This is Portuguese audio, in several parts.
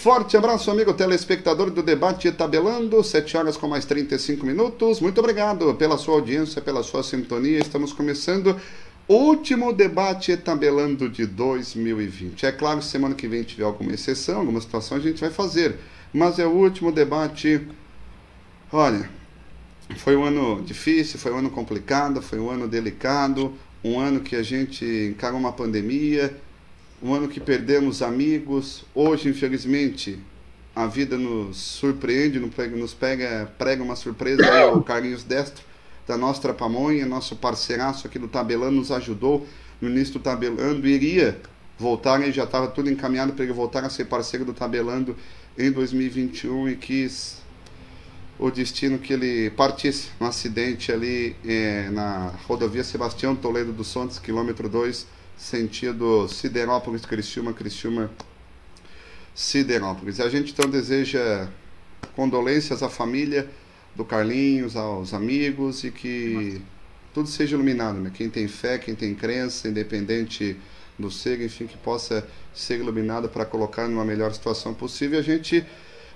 Forte abraço, amigo telespectador do debate Tabelando, 7 horas com mais 35 minutos. Muito obrigado pela sua audiência, pela sua sintonia. Estamos começando o último debate Tabelando de 2020. É claro, semana que vem tiver alguma exceção, alguma situação, a gente vai fazer. Mas é o último debate. Olha, foi um ano difícil, foi um ano complicado, foi um ano delicado, um ano que a gente encarou uma pandemia um ano que perdemos amigos. Hoje, infelizmente, a vida nos surpreende, nos pega, prega uma surpresa. Aí, o Carlinhos Destro, da nossa Pamonha, nosso parceiraço aqui do Tabelando, nos ajudou no início do Tabelando, iria voltar, e já estava tudo encaminhado para ele voltar a ser parceiro do Tabelando em 2021 e quis o destino que ele partisse. No acidente ali é, na rodovia Sebastião Toledo dos Santos, quilômetro 2, sentido Siderópolis, Criciúma, Criciúma, Siderópolis. E a gente então deseja condolências à família do Carlinhos, aos amigos e que tudo seja iluminado, né? Quem tem fé, quem tem crença, independente do ser, enfim, que possa ser iluminado para colocar numa melhor situação possível. A gente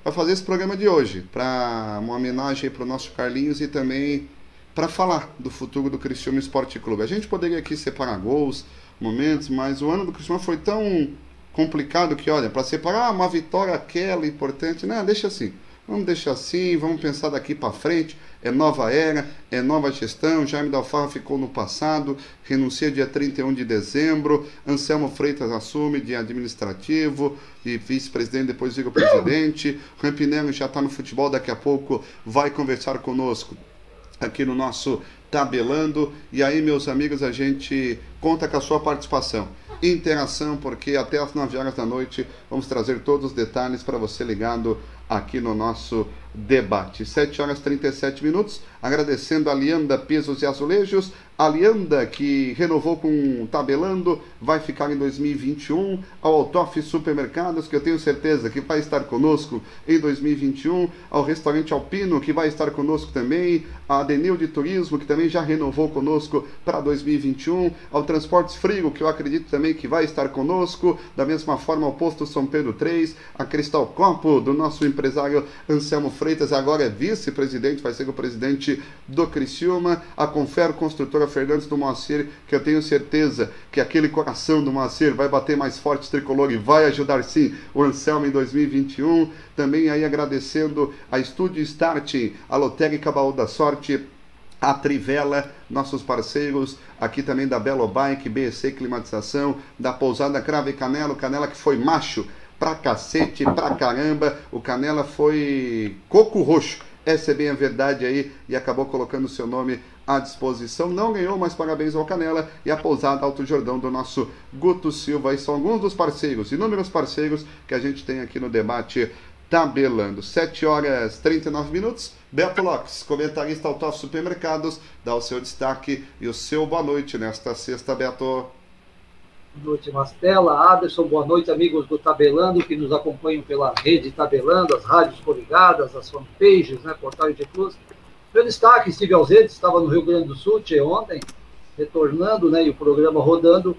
vai fazer esse programa de hoje para uma homenagem para o nosso Carlinhos e também para falar do futuro do Criciúma Esporte Clube. A gente poderia aqui separar gols, momentos, mas o ano do Criciúma foi tão complicado que, olha, para separar uma vitória aquela importante, não, deixa assim. Vamos deixar assim, vamos pensar daqui para frente. É nova era, é nova gestão. Jaime Dalfarra ficou no passado, renuncia dia 31 de dezembro. Anselmo Freitas assume de administrativo e vice-presidente, depois vira presidente. Rampinello já está no futebol, daqui a pouco vai conversar conosco aqui no nosso tabelando. E aí, meus amigos, a gente conta com a sua participação. Interação, porque até as 9 horas da noite vamos trazer todos os detalhes para você ligado aqui no nosso debate. 7 horas e 37 minutos. Agradecendo a Lianda Pisos e Azulejos, a Lianda, que renovou com Tabelando, vai ficar em 2021. Ao Altoff Supermercados, que eu tenho certeza que vai estar conosco em 2021. Ao Restaurante Alpino, que vai estar conosco também. A Adenil de Turismo, que também já renovou conosco para 2021. Ao Transportes Frio, que eu acredito também que vai estar conosco. Da mesma forma, ao Posto São Pedro 3. A Cristal Copo, do nosso empresário Anselmo Freitas, agora é vice-presidente, vai ser o presidente do Criciúma. A Confer Construtora Fernandes do Moacir, que eu tenho certeza que aquele coração do Moacir vai bater mais forte tricolor e vai ajudar sim o Anselmo em 2021. Também aí agradecendo a Estúdio Start, a Lotérica Baú da Sorte, a Trivela, nossos parceiros, aqui também da Belo Bike, BC Climatização, da Pousada Crave Canela, Canela que foi macho pra cacete, pra caramba, o Canela foi coco roxo, essa é bem a verdade aí, e acabou colocando o seu nome à disposição. Não ganhou, mas parabéns ao Canela e a pousada Alto Jordão do nosso Guto Silva. E são alguns dos parceiros, inúmeros parceiros que a gente tem aqui no debate tabelando. 7 horas 39 minutos. Beto Lopes, comentarista Autof Supermercados, dá o seu destaque e o seu boa noite nesta sexta, Beto. Noite, Mastela. Aderson, boa noite, amigos do Tabelando que nos acompanham pela rede Tabelando, as rádios coligadas, as fanpages, né, portais de plus. Meu destaque, estive ausente, estava no Rio Grande do Sul ontem, retornando, né, e o programa rodando.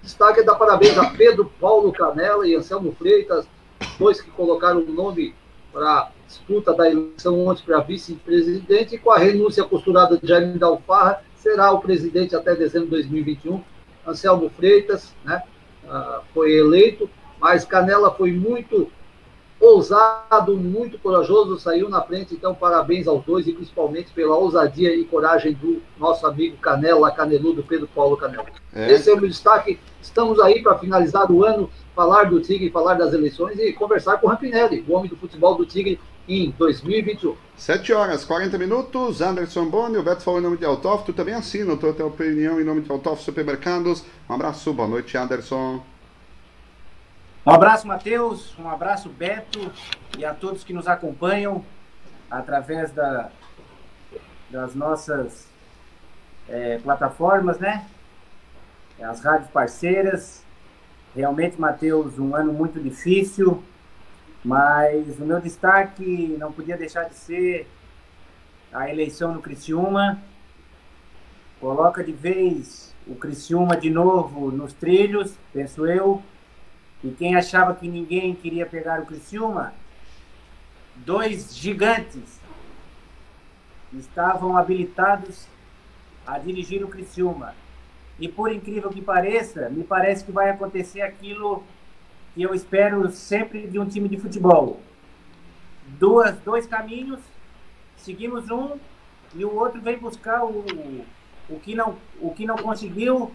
Destaque é dar parabéns a Pedro Paulo Canela e Anselmo Freitas, dois que colocaram o nome para disputa da eleição ontem para vice-presidente, e com a renúncia costurada de Jaime Dalfarra, será o presidente até dezembro de 2021. Anselmo Freitas né, ah, foi eleito, mas Canela foi muito ousado, muito corajoso, saiu na frente. Então, parabéns aos dois e principalmente pela ousadia e coragem do nosso amigo Canela, Caneludo, Pedro Paulo Canela. É. Esse é o meu destaque. Estamos aí para finalizar o ano, falar do Tigre, falar das eleições e conversar com o Rampinelli, o homem do futebol do Tigre, em 2021. 7 horas, 40 minutos. Anderson Boni, o Beto falou em nome de Altoff. Tu também assina a tua opinião em nome de Altoff Supermercados. Um abraço, boa noite, Anderson. Um abraço, Matheus, um abraço, Beto, e a todos que nos acompanham através da, das nossas é, plataformas, né? As rádios parceiras. Realmente, Matheus, um ano muito difícil, mas o meu destaque não podia deixar de ser a eleição no Criciúma. Coloca de vez o Criciúma de novo nos trilhos, penso eu E quem achava que ninguém queria pegar o Criciúma, dois gigantes estavam habilitados a dirigir o Criciúma. E por incrível que pareça, me parece que vai acontecer aquilo que eu espero sempre de um time de futebol. Duas, dois caminhos, seguimos um e o outro vem buscar o, o, que, não, o que não conseguiu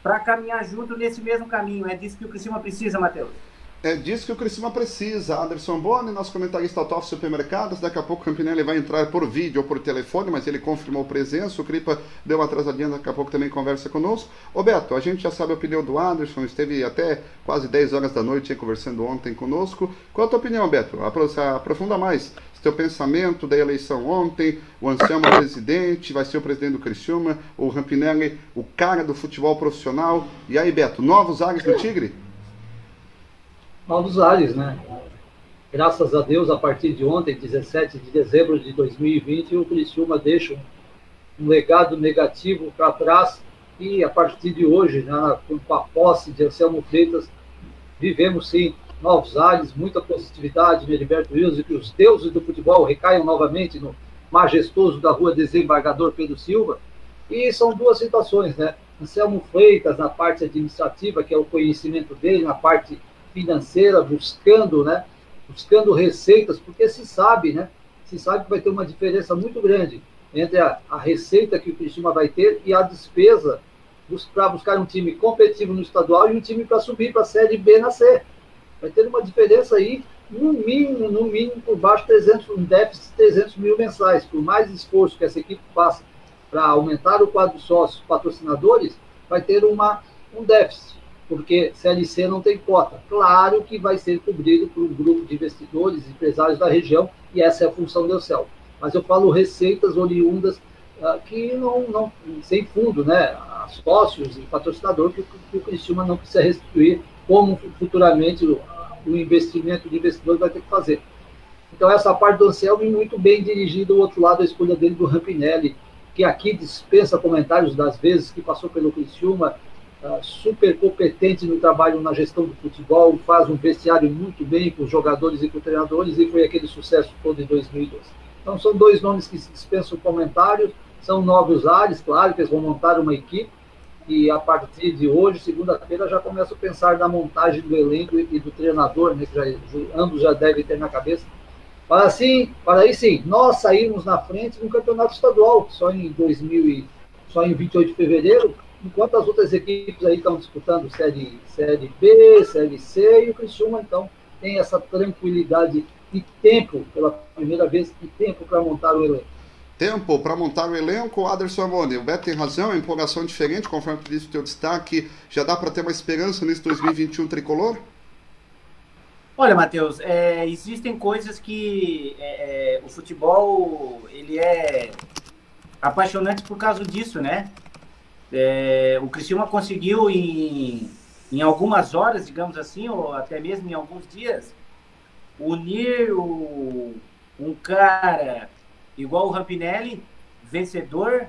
para caminhar junto nesse mesmo caminho. É disso que o Criciúma precisa, Matheus. É disso que o Criciúma precisa. Anderson Boni, nosso comentarista Top Supermercados. Daqui a pouco o Campinelli vai entrar por vídeo ou por telefone, mas ele confirmou presença. O Cripa deu uma atrasadinha, daqui a pouco também conversa conosco. Ô Beto, a gente já sabe a opinião do Anderson, esteve até quase 10 horas da noite conversando ontem conosco. Qual a tua opinião, Beto? Aprofunda mais seu pensamento da eleição ontem, o Anselmo presidente, vai ser o presidente do Criciúma, o Rampinelli, o cara do futebol profissional. E aí, Beto, novos ares do Tigre? Novos ares, né? Graças a Deus, a partir de ontem, 17 de dezembro de 2020, o Criciúma deixa um legado negativo para trás e a partir de hoje, né, com a posse de Anselmo Freitas, vivemos sim novos ares, muita positividade, Heriberto Wilson, que os deuses do futebol recaiam novamente no majestoso da rua Desembargador Pedro Silva. E são duas situações, né? Anselmo Freitas na parte administrativa, que é o conhecimento dele, na parte financeira, buscando, né, buscando receitas, porque se sabe, né, se sabe que vai ter uma diferença muito grande entre a, a receita que o Cristina vai ter e a despesa para buscar um time competitivo no estadual e um time para subir para a Série B na C. Vai ter uma diferença aí, no mínimo, no mínimo, por baixo de 300, um déficit de 300 mil mensais. Por mais esforço que essa equipe faça para aumentar o quadro de sócios patrocinadores, vai ter uma, um déficit porque CLC não tem cota. Claro que vai ser cobrido por um grupo de investidores, empresários da região, e essa é a função do CEL. Mas eu falo receitas oriundas uh, que não, não, sem fundo, né? Sócios e patrocinador que, que o Criciúma não precisa restituir, como futuramente o, o investimento de investidor vai ter que fazer. Então, essa parte do Anselmo é muito bem dirigida, o outro lado, a escolha dele do Rampinelli, que aqui dispensa comentários das vezes que passou pelo Criciúma, super competente no trabalho na gestão do futebol, faz um vestiário muito bem com os jogadores e com os treinadores, e foi aquele sucesso todo em 2012. Então, são dois nomes que dispensam comentários, são novos ares, claro que eles vão montar uma equipe, e a partir de hoje, segunda-feira, já começo a pensar na montagem do elenco e do treinador, né, que já, ambos já devem ter na cabeça, para assim, para aí sim, nós sairmos na frente no campeonato estadual, só em 2000 e, só em 28 de fevereiro, enquanto as outras equipes aí estão disputando série, série B, série C, e o Criciúma, então, tem essa tranquilidade e tempo, pela primeira vez, e tempo para montar o elenco. Tempo para montar o elenco, Aderson Amoni. O Beto tem razão, é empolgação diferente, conforme tu disse o teu destaque. Já dá para ter uma esperança nesse 2021 tricolor? Olha, Matheus, é, existem coisas que é, é, o futebol ele é apaixonante por causa disso, né? É, o Criciúma conseguiu em, em algumas horas, digamos assim, ou até mesmo em alguns dias, unir o, um cara igual o Rampinelli, vencedor,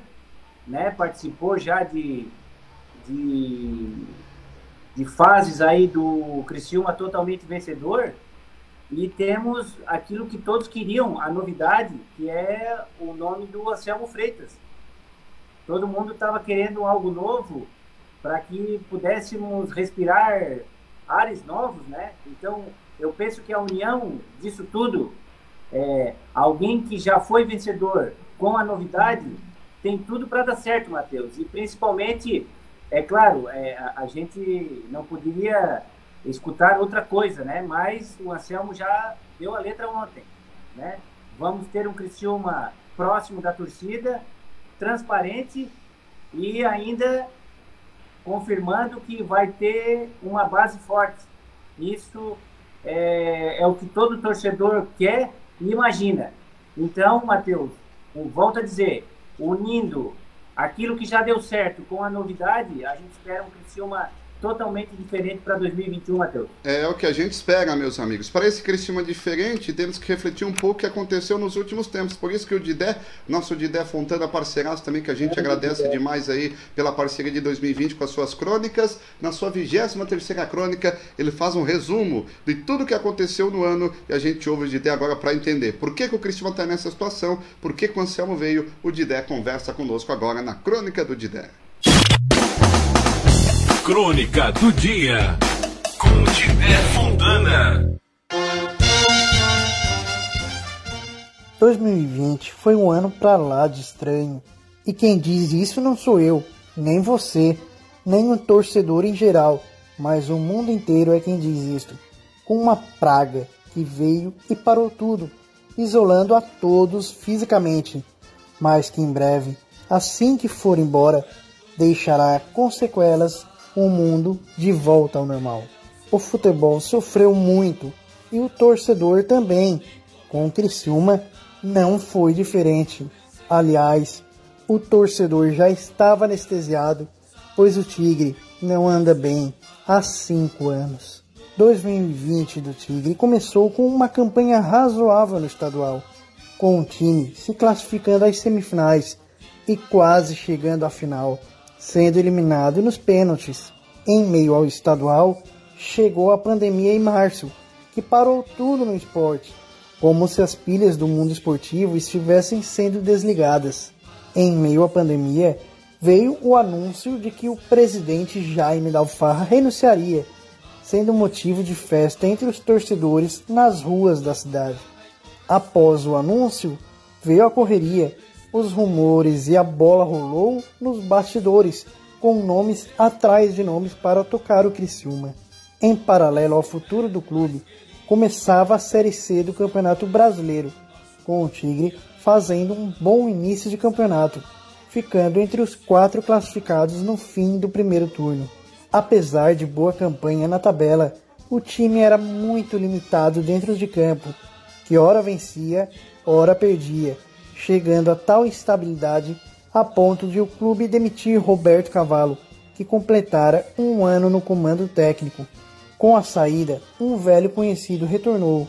né? Participou já de, de, de fases aí do Criciúma totalmente vencedor. E temos aquilo que todos queriam, a novidade, que é o nome do Anselmo Freitas todo mundo estava querendo algo novo para que pudéssemos respirar ares novos, né? Então, eu penso que a união disso tudo, é, alguém que já foi vencedor com a novidade, tem tudo para dar certo, Matheus. E principalmente, é claro, é, a, a, gente não poderia escutar outra coisa, né? Mas o Anselmo já deu a letra ontem, né? Vamos ter um Criciúma próximo da torcida, transparente e ainda confirmando que vai ter uma base forte. Isso é, é o que todo torcedor quer e imagina. Então, Matheus, volto a dizer, unindo aquilo que já deu certo com a novidade, a gente espera um Criciúma totalmente diferente para 2021, Matheus. É o que a gente espera, meus amigos. Para esse Criciúma diferente, temos que refletir um pouco o que aconteceu nos últimos tempos. Por isso que o Didé, nosso Didé Fontana parceiraço também, que a gente é, agradece Didé. demais aí pela parceria de 2020 com as suas crônicas. Na sua 23 terceira crônica, ele faz um resumo de tudo o que aconteceu no ano e a gente ouve o Didé agora para entender por que, que o Criciúma está nessa situação, por que, que o Anselmo veio, o Didé conversa conosco agora na crônica do Didé. Crônica do Dia com Tiver Fontana. 2020 foi um ano para lá de estranho. E quem diz isso não sou eu, nem você, nem o torcedor em geral, mas o mundo inteiro é quem diz isto. Com uma praga que veio e parou tudo, isolando a todos fisicamente, mas que em breve, assim que for embora, deixará com sequelas o mundo de volta ao normal. O futebol sofreu muito e o torcedor também. Com o Criciúma não foi diferente. Aliás, o torcedor já estava anestesiado, pois o Tigre não anda bem há cinco anos. 2020 do Tigre começou com uma campanha razoável no estadual, com o time se classificando às semifinais e quase chegando à final sendo eliminado nos pênaltis. Em meio ao estadual, chegou a pandemia em março, que parou tudo no esporte, como se as pilhas do mundo esportivo estivessem sendo desligadas. Em meio à pandemia, veio o anúncio de que o presidente Jaime Dalfarra renunciaria, sendo motivo de festa entre os torcedores nas ruas da cidade. Após o anúncio, veio a correria os rumores e a bola rolou nos bastidores, com nomes atrás de nomes para tocar o Criciúma. Em paralelo ao futuro do clube, começava a Série C do Campeonato Brasileiro, com o Tigre fazendo um bom início de campeonato, ficando entre os quatro classificados no fim do primeiro turno. Apesar de boa campanha na tabela, o time era muito limitado dentro de campo, que ora vencia, ora perdia, chegando a tal instabilidade a ponto de o clube demitir Roberto Cavallo, que completara um ano no comando técnico. Com a saída, um velho conhecido retornou,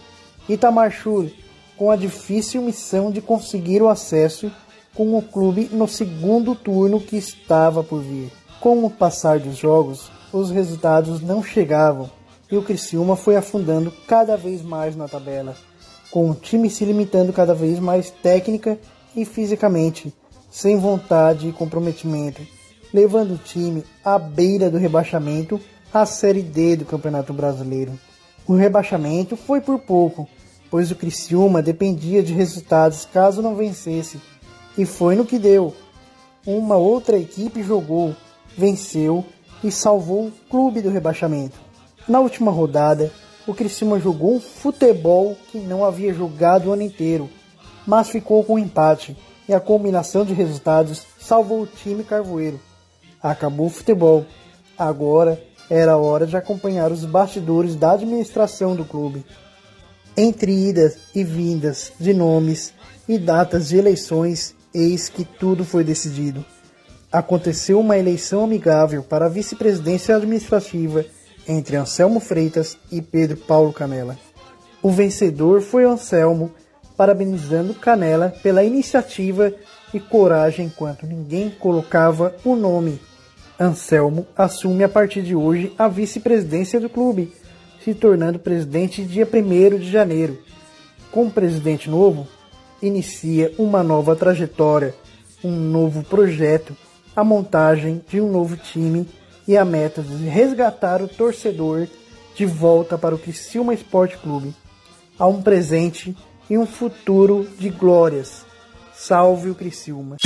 Itamar Schur, com a difícil missão de conseguir o acesso com o clube no segundo turno que estava por vir. Com o passar dos jogos, os resultados não chegavam e o Criciúma foi afundando cada vez mais na tabela com o time se limitando cada vez mais técnica e fisicamente, sem vontade e comprometimento, levando o time à beira do rebaixamento à Série D do Campeonato Brasileiro. O rebaixamento foi por pouco, pois o Criciúma dependia de resultados caso não vencesse, e foi no que deu. Uma outra equipe jogou, venceu e salvou o clube do rebaixamento. Na última rodada, o Criciúma jogou um futebol que não havia jogado o ano inteiro, mas ficou com um empate e a combinação de resultados salvou o time carvoeiro. Acabou o futebol. Agora era hora de acompanhar os bastidores da administração do clube. Entre idas e vindas de nomes e datas de eleições, eis que tudo foi decidido. Aconteceu uma eleição amigável para a vice-presidência administrativa entre Anselmo Freitas e Pedro Paulo Canela. O vencedor foi Anselmo, parabenizando Canela pela iniciativa e coragem enquanto ninguém colocava o nome. Anselmo assume a partir de hoje a vice-presidência do clube, se tornando presidente dia 1 de janeiro. Com o presidente novo, inicia uma nova trajetória, um novo projeto, a montagem de um novo time e a meta de resgatar o torcedor de volta para o Criciúma Esporte Clube, a um presente e um futuro de glórias. Salve o Criciúma.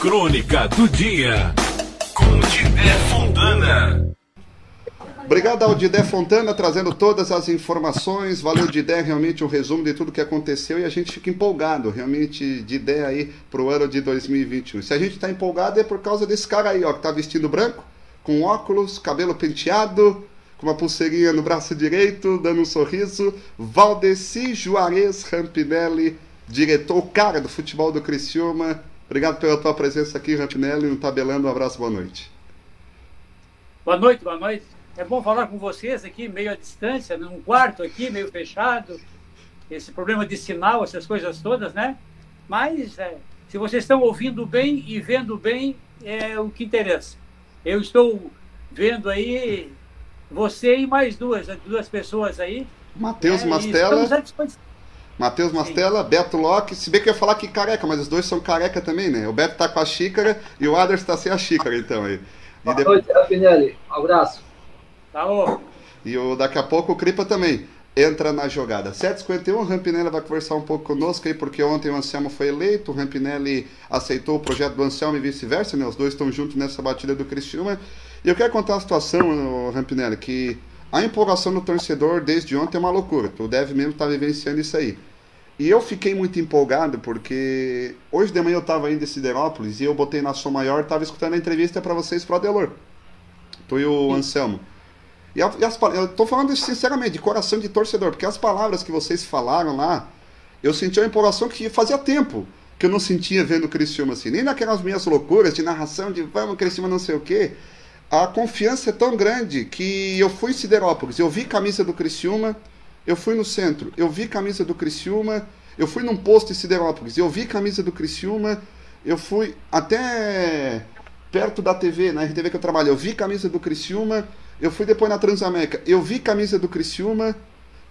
Crônica do Dia com Tiver Fontana. Obrigado ao Didé Fontana trazendo todas as informações. Valeu, Didé, realmente um resumo de tudo que aconteceu e a gente fica empolgado, realmente, Didé aí pro ano de 2021. Se a gente tá empolgado é por causa desse cara aí, ó, que tá vestido branco, com óculos, cabelo penteado, com uma pulseirinha no braço direito, dando um sorriso. Valdeci Juarez Rampinelli, diretor, cara do futebol do Criciúma. Obrigado pela tua presença aqui, Rampinelli, no Tabelando. Um abraço, boa noite. Boa noite, boa noite. É bom falar com vocês aqui, meio à distância, num quarto aqui, meio fechado. Esse problema de sinal, essas coisas todas, né? Mas é, se vocês estão ouvindo bem e vendo bem, é o que interessa. Eu estou vendo aí você e mais duas, duas pessoas aí. Matheus é, Mastella. Matheus Mastella, Beto Locke. Se bem que eu ia falar que careca, mas os dois são careca também, né? O Beto tá com a xícara e o Aders tá sem a xícara, então. Aí. Boa depois... noite, Rafinelli. Um abraço. Tá. E o, daqui a pouco o Cripa também entra na jogada. 7h51, o Rampinelli vai conversar um pouco conosco aí, porque ontem o Anselmo foi eleito, o Rampinelli aceitou o projeto do Anselmo e vice-versa, né? Os dois estão juntos nessa batida do Cristiúma. E eu quero contar uma situação, Rampinelli, que a empolgação do torcedor desde ontem é uma loucura. Tu deve mesmo estar tá vivenciando isso aí. E eu fiquei muito empolgado porque hoje de manhã eu estava indo em Siderópolis e eu botei na Som Maior, estava escutando a entrevista para vocês pro Adelor. Tu e o Anselmo. E, a, e as, eu tô falando isso sinceramente, de coração de torcedor, porque as palavras que vocês falaram lá, eu senti uma empolgação que fazia tempo que eu não sentia vendo o Criciúma assim. Nem naquelas minhas loucuras de narração de vamos, Criciúma não sei o quê. A confiança é tão grande que eu fui em Siderópolis, eu vi camisa do Criciúma, eu fui no centro, eu vi camisa do Criciúma, eu fui num posto em Siderópolis, eu vi camisa do Criciúma, eu fui até perto da TV, na RTV que eu trabalho, eu vi camisa do Criciúma, eu fui depois na Transamérica, eu vi camisa do Criciúma.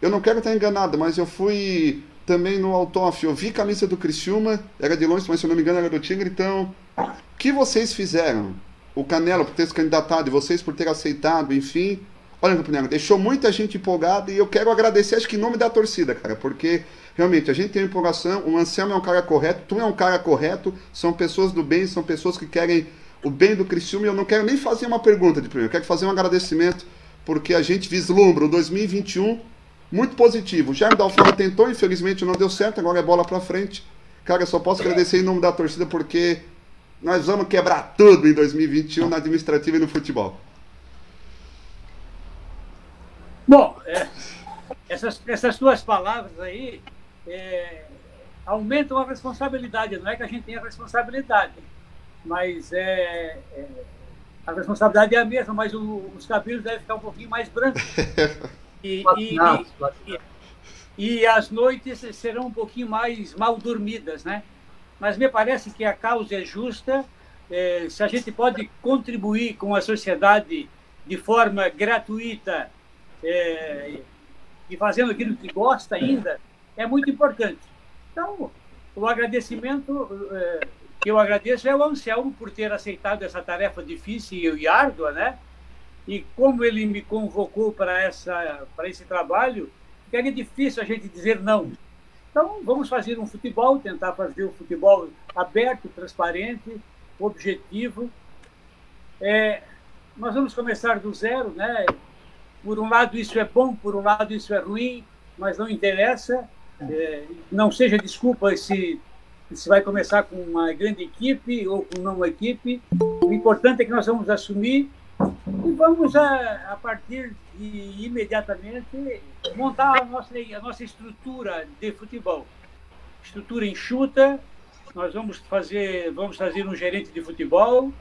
Eu não quero estar enganado, mas eu fui também no Autof, eu vi camisa do Criciúma, era de longe, mas se eu não me engano era do Tigre, então. O que vocês fizeram? O Canelo por ter se candidatado e vocês por ter aceitado, enfim. Olha, Campo deixou muita gente empolgada e eu quero agradecer, acho que em nome da torcida, cara, porque realmente a gente tem empolgação, o Anselmo é um cara correto, tu é um cara correto, são pessoas do bem, são pessoas que querem o bem do Criciúma. Eu não quero nem fazer uma pergunta de primeiro, eu quero fazer um agradecimento, porque a gente vislumbra o 2021 muito positivo. O Jair Dalfino tentou, infelizmente não deu certo, agora é bola para frente. Cara, eu só posso agradecer em nome da torcida, porque nós vamos quebrar tudo em 2021 na administrativa e no futebol. Bom, é, essas, essas duas palavras aí é, aumentam a responsabilidade, não é que a gente tenha responsabilidade mas é, é, a responsabilidade é a mesma, mas o, os cabelos devem ficar um pouquinho mais brancos. E, e, e, e, as noites serão um pouquinho mais mal dormidas, né? Mas me parece que a causa é justa. É, se a gente pode contribuir com a sociedade de forma gratuita é, e fazendo aquilo que gosta ainda, é muito importante. Então, o agradecimento é, eu agradeço é o Anselmo por ter aceitado essa tarefa difícil e árdua, né? E como ele me convocou para essa para esse trabalho, ficaria difícil a gente dizer não. Então, vamos fazer um futebol, tentar fazer um futebol aberto, transparente, objetivo. É, nós vamos começar do zero, né? Por um lado isso é bom, por um lado isso é ruim, mas não interessa. É, não seja desculpa se se vai começar com uma grande equipe ou com não equipe. O importante é que nós vamos assumir e vamos, a, a partir de imediatamente, montar a nossa, a nossa estrutura de futebol. Estrutura enxuta, nós vamos fazer, vamos fazer um gerente de futebol,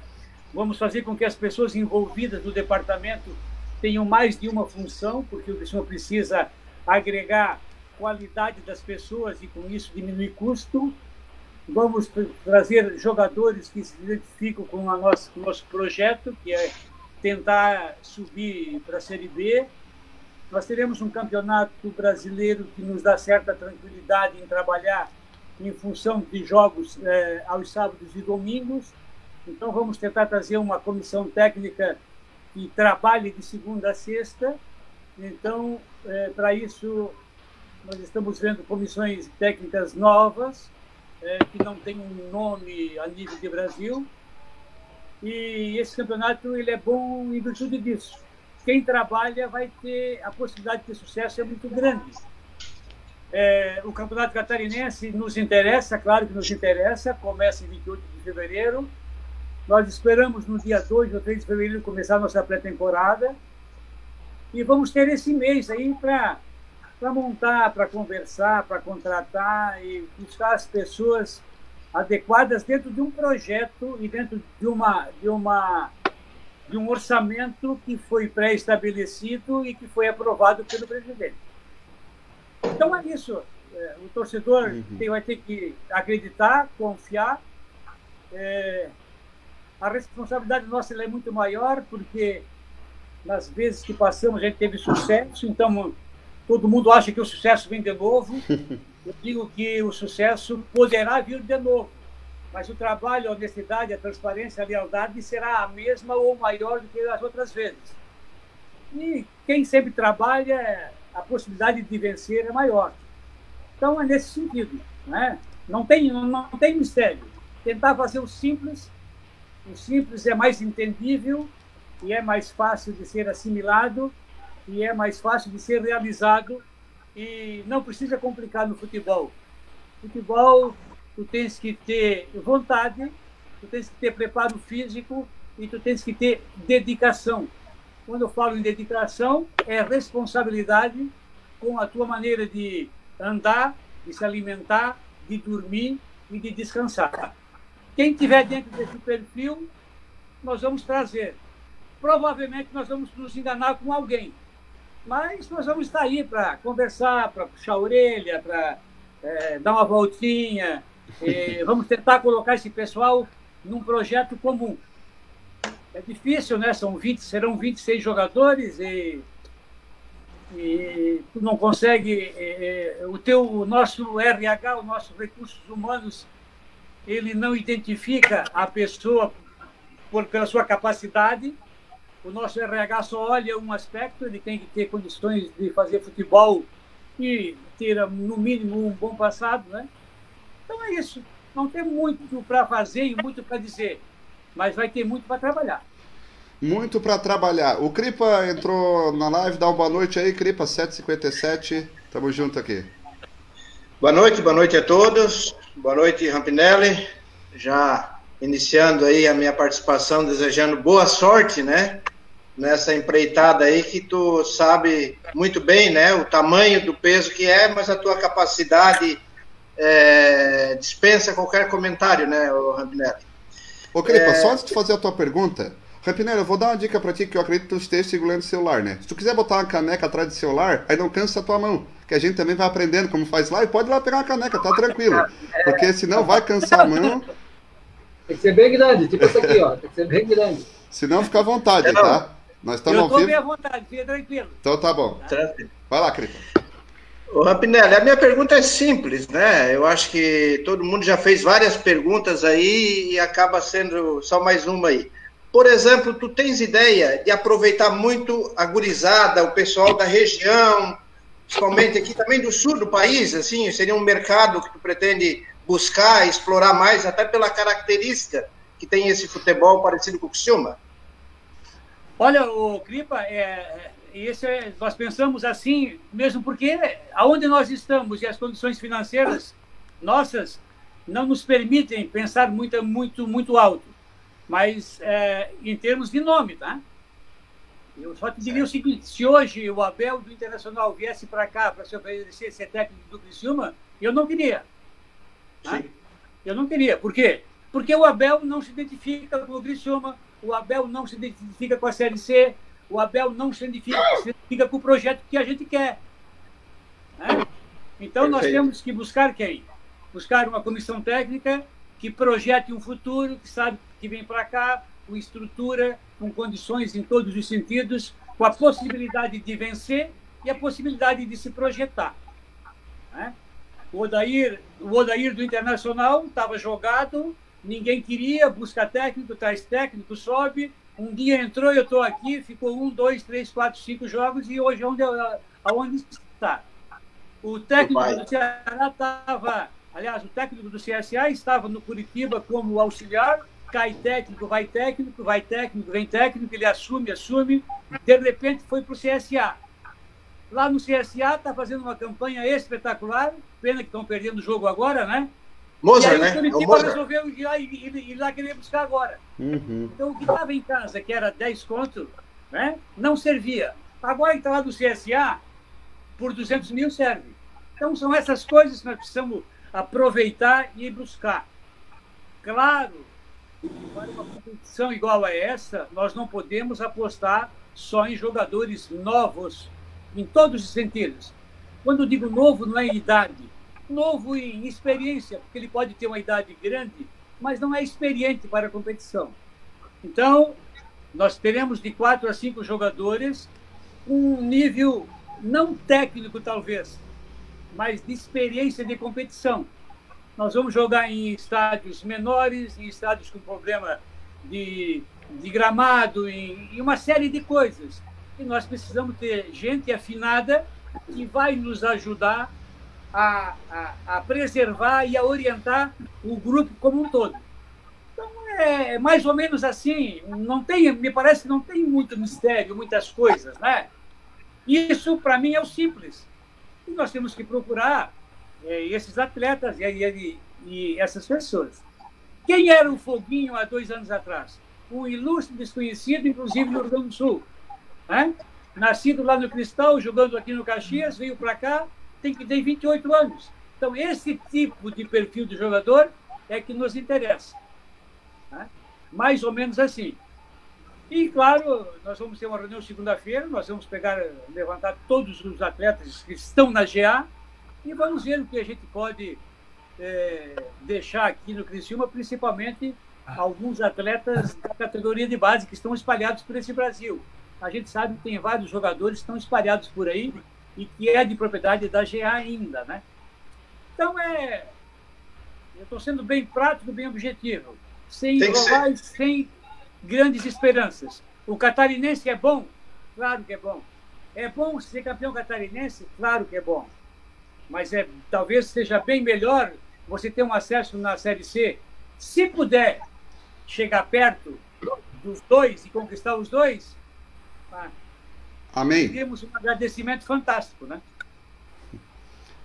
vamos fazer com que as pessoas envolvidas no departamento tenham mais de uma função, porque o senhor precisa agregar qualidade das pessoas e com isso diminuir custo. Vamos trazer jogadores que se identificam com, o nosso projeto, que é tentar subir para a Série B. Nós teremos um campeonato brasileiro que nos dá certa tranquilidade em trabalhar em função de jogos é, aos sábados e domingos. Então, vamos tentar trazer uma comissão técnica que trabalhe de segunda a sexta. Então, é, para isso, nós estamos vendo comissões técnicas novas que não tem um nome a nível de Brasil. E esse campeonato ele é bom em virtude disso. Quem trabalha vai ter a possibilidade de ter sucesso é muito grande. É, o campeonato catarinense nos interessa, claro que nos interessa, começa em 28 de fevereiro. Nós esperamos no dia 2 ou 3 de fevereiro começar a nossa pré-temporada. E vamos ter esse mês aí para para montar, para conversar, para contratar e buscar as pessoas adequadas dentro de um projeto e dentro de uma de uma de um orçamento que foi pré-estabelecido e que foi aprovado pelo presidente. Então é isso. É, o torcedor uhum. tem, vai ter que acreditar, confiar. É, a responsabilidade nossa é muito maior, porque nas vezes que passamos a gente teve sucesso, então todo mundo acha que o sucesso vem de novo. Eu digo que o sucesso poderá vir de novo, mas o trabalho, a honestidade, a transparência, a lealdade será a mesma ou maior do que as outras vezes. E quem sempre trabalha, a possibilidade de vencer é maior. Então é nesse sentido, né? Não tem, não tem mistério. Tentar fazer o simples, o simples é mais entendível e é mais fácil de ser assimilado e é mais fácil de ser realizado e não precisa complicar no futebol. Futebol, tu tens que ter vontade, tu tens que ter preparo físico e tu tens que ter dedicação. Quando eu falo em dedicação, é responsabilidade com a tua maneira de andar, de se alimentar, de dormir e de descansar. Quem tiver dentro desse perfil, nós vamos trazer. Provavelmente nós vamos nos enganar com alguém, mas nós vamos estar aí para conversar, para puxar a orelha, para é, dar uma voltinha. vamos tentar colocar esse pessoal num projeto comum. É difícil, né? São 20, serão 26 jogadores e, e tu não consegue. É, o teu, o nosso RH, os nossos recursos humanos, ele não identifica a pessoa por, pela sua capacidade o nosso RH só olha um aspecto, ele tem que ter condições de fazer futebol e ter, no mínimo, um bom passado, né? Então é isso. Não tem muito para fazer e muito para dizer, mas vai ter muito para trabalhar. Muito para trabalhar. O Cripa entrou na live, dá uma boa noite aí, Cripa 757. Tamo junto aqui. Boa noite, boa noite a todos. Boa noite, Rampinelli. Já iniciando aí a minha participação, desejando boa sorte, né? Nessa empreitada aí que tu sabe muito bem, né, o tamanho do peso que é, mas a tua capacidade é, dispensa qualquer comentário, né, Rampinelli? Ô, Cripa, é... só antes de fazer a tua pergunta, Rampinelli, eu vou dar uma dica pra ti que eu acredito que tu esteja segurando o celular, né? Se tu quiser botar uma caneca atrás do celular, aí não cansa a tua mão, que a gente também vai aprendendo como faz lá e pode ir lá pegar uma caneca, tá tranquilo. Porque senão vai cansar a mão. Tem que ser bem grande, tipo essa aqui, ó, tem que ser bem grande. Se não, fica à vontade, tá? Nós estamos Eu estou bem à vontade, fica tranquilo. Então tá bom. Tranquilo. Vai lá, Cripa. Ô, Rapinelli, a minha pergunta é simples, né? Eu acho que todo mundo já fez várias perguntas aí e acaba sendo só mais uma aí. Por exemplo, tu tens ideia de aproveitar muito a gurizada, o pessoal da região, principalmente aqui também do sul do país, assim, seria um mercado que tu pretende buscar, explorar mais, até pela característica que tem esse futebol parecido com o Criciúma? Olha, o Cripa, é, esse é, nós pensamos assim, mesmo porque aonde nós estamos e as condições financeiras nossas não nos permitem pensar muito, muito, muito alto. Mas é, em termos de nome, tá? Eu só te diria o seguinte: se hoje o Abel do Internacional viesse para cá para se oferecer ser técnico do Criciúma, eu não queria. Tá? Eu não queria. Por quê? Porque o Abel não se identifica com o Criciúma, o Abel não se identifica com a Série C, o Abel não se identifica, se identifica com o projeto que a gente quer. Né? Então, nós temos que buscar quem? Buscar uma comissão técnica que projete um futuro, que sabe que vem para cá, com estrutura, com condições em todos os sentidos, com a possibilidade de vencer e a possibilidade de se projetar. Né? O, Odair, o Odair do Internacional estava jogado, ninguém queria, busca técnico, traz técnico, sobe. Um dia entrou, eu estou aqui, ficou um, dois, três, quatro, cinco jogos e hoje onde, aonde está? O técnico do Ceará estava, aliás, o técnico do CSA estava no Curitiba como auxiliar, cai técnico, vai técnico, vai técnico, vem técnico, ele assume, assume, de repente foi para o CSA. Lá no CSA está fazendo uma campanha espetacular, pena que estão perdendo o jogo agora, né? Mozart, né? O Curitiba é resolveu ir lá, ir, ir lá querer buscar agora. Uhum. Então, o que estava em casa, que era 10 conto, né, não servia. Agora que está lá do CSA, por 200 mil serve. Então, são essas coisas que nós precisamos aproveitar e buscar. Claro para uma competição igual a essa, nós não podemos apostar só em jogadores novos, em todos os sentidos. Quando digo novo, não é em idade, novo em experiência, porque ele pode ter uma idade grande, mas não é experiente para a competição. Então, nós teremos de quatro a cinco jogadores um nível não técnico, talvez, mas de experiência de competição. Nós vamos jogar em estádios menores, em estádios com problema de, de gramado, em, em uma série de coisas. E nós precisamos ter gente afinada que vai nos ajudar a, a, a, preservar e a orientar o grupo como um todo. Então, é, é mais ou menos assim. Não tem, me parece que não tem muito mistério, muitas coisas, né? Isso, para mim, é o simples. E nós temos que procurar é, esses atletas e, e, e, essas pessoas. Quem era o Foguinho há dois anos atrás? Um ilustre desconhecido, inclusive no Rio Grande do Sul. Né? Nascido lá no Cristal, jogando aqui no Caxias, veio para cá, tem que ter 28 anos. Então, esse tipo de perfil de jogador é que nos interessa. Né? Mais ou menos assim. E, claro, nós vamos ter uma reunião segunda-feira, nós vamos pegar, levantar todos os atletas que estão na GA e vamos ver o que a gente pode é, deixar aqui no Criciúma, principalmente alguns atletas da categoria de base que estão espalhados por esse Brasil. A gente sabe que tem vários jogadores que estão espalhados por aí e que é de propriedade da GA ainda, né? Então, é... Eu estou sendo bem prático, bem objetivo. Sem sem grandes esperanças. O catarinense é bom? Claro que é bom. É bom ser campeão catarinense? Claro que é bom. Mas é, talvez seja bem melhor você ter um acesso na Série C. Se puder chegar perto dos dois e conquistar os dois, ah, Amém. temos um agradecimento fantástico, né?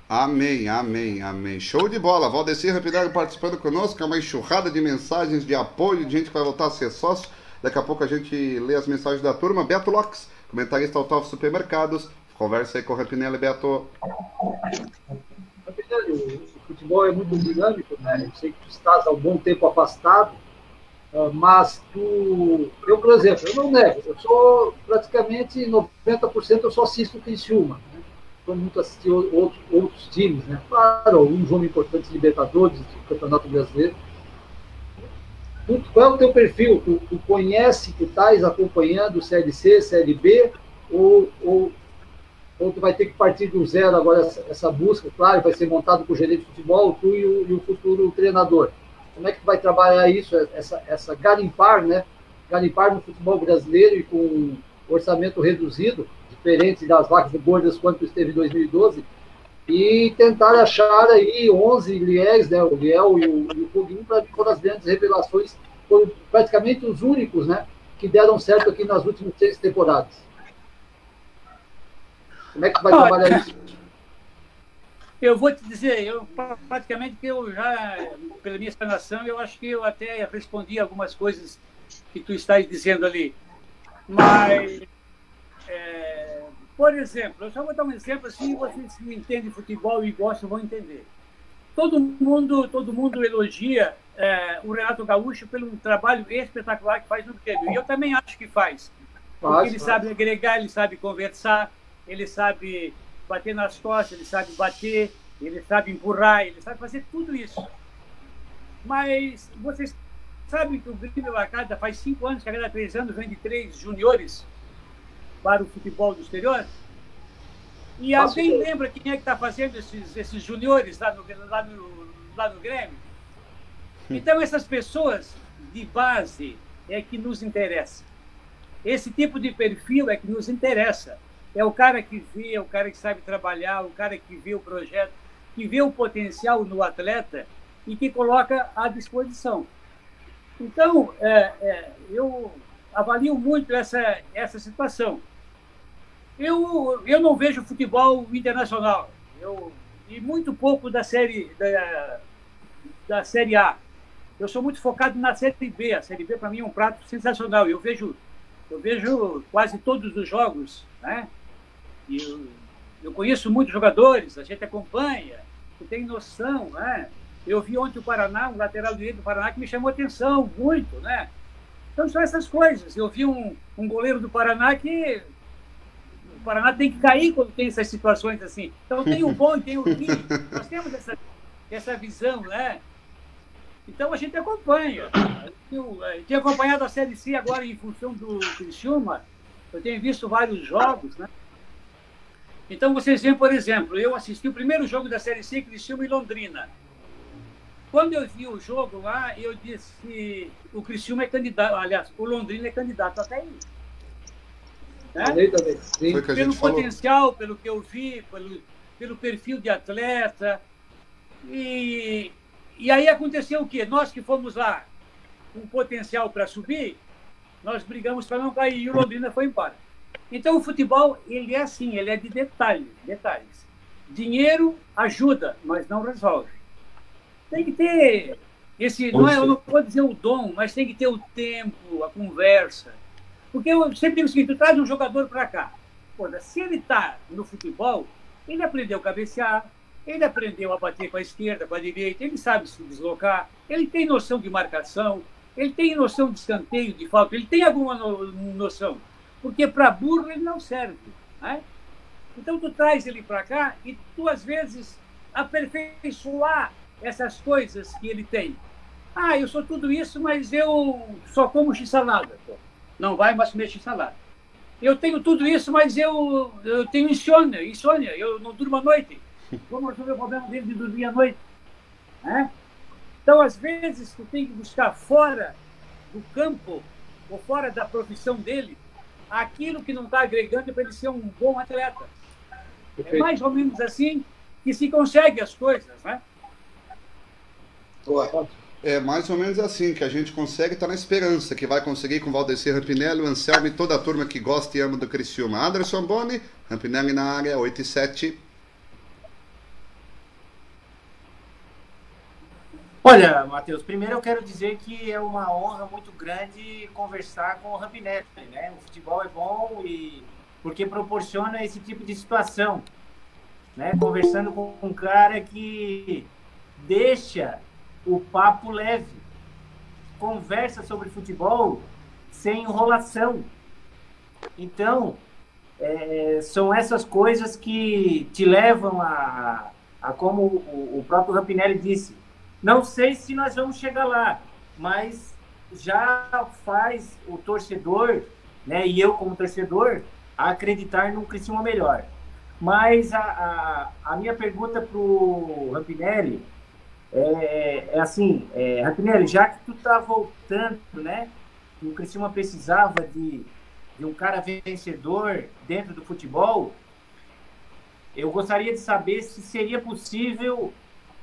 Amém, amém, amém. Show de bola. Valdecir Rapidário participando conosco. É uma enxurrada de mensagens de apoio, de gente que vai voltar a ser sócio. Daqui a pouco a gente lê as mensagens da turma. Beto Locks, comentarista Autógrafo Supermercados. Conversa aí com o Rapinelli, Beto. Rapinelli, o futebol é muito dinâmico, né? Eu sei que tu estás há um bom tempo afastado, mas tu... Eu, por exemplo, eu não nego. Eu sou praticamente 90% eu só assisto o Criciúma quando muito assistir outros, outros times, né? Claro, um jogo importante de Libertadores, de Campeonato Brasileiro. Qual é o teu perfil? Tu, tu conhece, tu estás acompanhando o Série C, Série B, ou, ou, ou tu vai ter que partir do zero agora essa, essa busca, claro, vai ser montado por gerente de futebol, tu e o, e o futuro treinador. Como é que vai trabalhar isso, essa, essa garimpar, né? Garimpar no futebol brasileiro e com orçamento reduzido, diferentes das vacas gordas quanto esteve em 2012, e tentar achar aí 11 Liés, né, o Liel e o, e Puguinho, para foram as grandes revelações, foram praticamente os únicos né, que deram certo aqui nas últimas seis temporadas. Como é que vai trabalhar isso? Eu vou te dizer, eu praticamente que eu já, pela minha explanação, eu acho que eu até respondi algumas coisas que tu estás dizendo ali. Mas é, por exemplo, eu só vou dar um exemplo assim, vocês que entendem futebol e gostam vão entender. Todo mundo, todo mundo elogia é, o Renato Gaúcho pelo trabalho espetacular que faz no Grêmio. E eu também acho que faz. Porque ele sabe agregar, ele sabe conversar, ele sabe bater nas costas, ele sabe bater, ele sabe empurrar, ele sabe fazer tudo isso. Mas vocês sabem que o Grêmio Lacada faz cinco anos, que a cada três anos vende três juniores para o futebol do exterior. E Posso alguém ver. lembra quem é que está fazendo esses, esses juniores lá no, lá, no, lá no Grêmio? Hum. Então, essas pessoas de base é que nos interessa. Esse tipo de perfil é que nos interessa. É o cara que vê, é o cara que sabe trabalhar, o cara que vê o projeto, que vê o potencial no atleta e que coloca à disposição. Então, é, é, eu avalio muito essa, essa situação. Eu, eu não vejo futebol internacional. Eu, e muito pouco da série, da, da série A. Eu sou muito focado na série B. A série B para mim é um prato sensacional. Eu vejo, eu vejo quase todos os jogos, né? Eu, eu conheço muitos jogadores, a gente acompanha, tem noção, né? Eu vi ontem o Paraná, um lateral direito do Paraná, que me chamou atenção muito, né? Então são essas coisas. Eu vi um, um goleiro do Paraná que. O Paraná tem que cair quando tem essas situações assim. Então tem o bom e tem o ruim. Nós temos essa, essa visão, né? Então a gente acompanha. Eu, eu tenho acompanhado a Série C agora em função do Criciúma. Eu tenho visto vários jogos, né? Então vocês veem, por exemplo, eu assisti o primeiro jogo da Série C, Criciúma e Londrina. Quando eu vi o jogo lá, eu disse, o Criciúma é candidato, aliás, o Londrina é candidato até aí. Né? Pelo potencial, falou. pelo que eu vi, pelo, pelo perfil de atleta. E, e aí aconteceu o quê? Nós que fomos lá com potencial para subir, nós brigamos para não cair e o Londrina foi embora. Então o futebol, ele é assim, ele é de detalhes, detalhes. Dinheiro ajuda, mas não resolve. Tem que ter esse, não é, eu não vou dizer o dom, mas tem que ter o tempo, a conversa. Porque eu sempre digo o seguinte, tu traz um jogador para cá. Pô, se ele está no futebol, ele aprendeu a cabecear, ele aprendeu a bater com a esquerda, com a direita, ele sabe se deslocar, ele tem noção de marcação, ele tem noção de escanteio, de falta, ele tem alguma noção. Porque para burro ele não serve. Né? Então tu traz ele para cá e tu, às vezes, aperfeiçoar essas coisas que ele tem. Ah, eu sou tudo isso, mas eu só como x-salada. Não vai mais comer x-salada. Eu tenho tudo isso, mas eu, eu tenho insônia, insônia, eu não durmo à noite. Vamos resolver o problema dele de dormir à noite. Né? Então, às vezes, tu tem que buscar fora do campo ou fora da profissão dele aquilo que não está agregando para ele ser um bom atleta. É mais ou menos assim que se consegue as coisas, né? É mais ou menos assim que a gente consegue, está na esperança que vai conseguir com o Valdecir Rampinelli, o Anselmo e toda a turma que gosta e ama do Criciúma. Anderson Boni, Rampinelli na área, 8 e 7. Olha, Matheus, primeiro eu quero dizer que é uma honra muito grande conversar com o Rampinelli, né? O futebol é bom e porque proporciona esse tipo de situação, né? Conversando com um cara que deixa o papo leve, conversa sobre futebol sem enrolação. Então, é, são essas coisas que te levam a, a como o, o próprio Rampinelli disse, não sei se nós vamos chegar lá, mas já faz o torcedor, né, e eu como torcedor, acreditar num Criciúma melhor. Mas a, a, a minha pergunta para o Rampinelli é, é assim, é, Rampinelli, já que tu tá voltando, né, o Criciúma precisava de, de um cara vencedor dentro do futebol, eu gostaria de saber se seria possível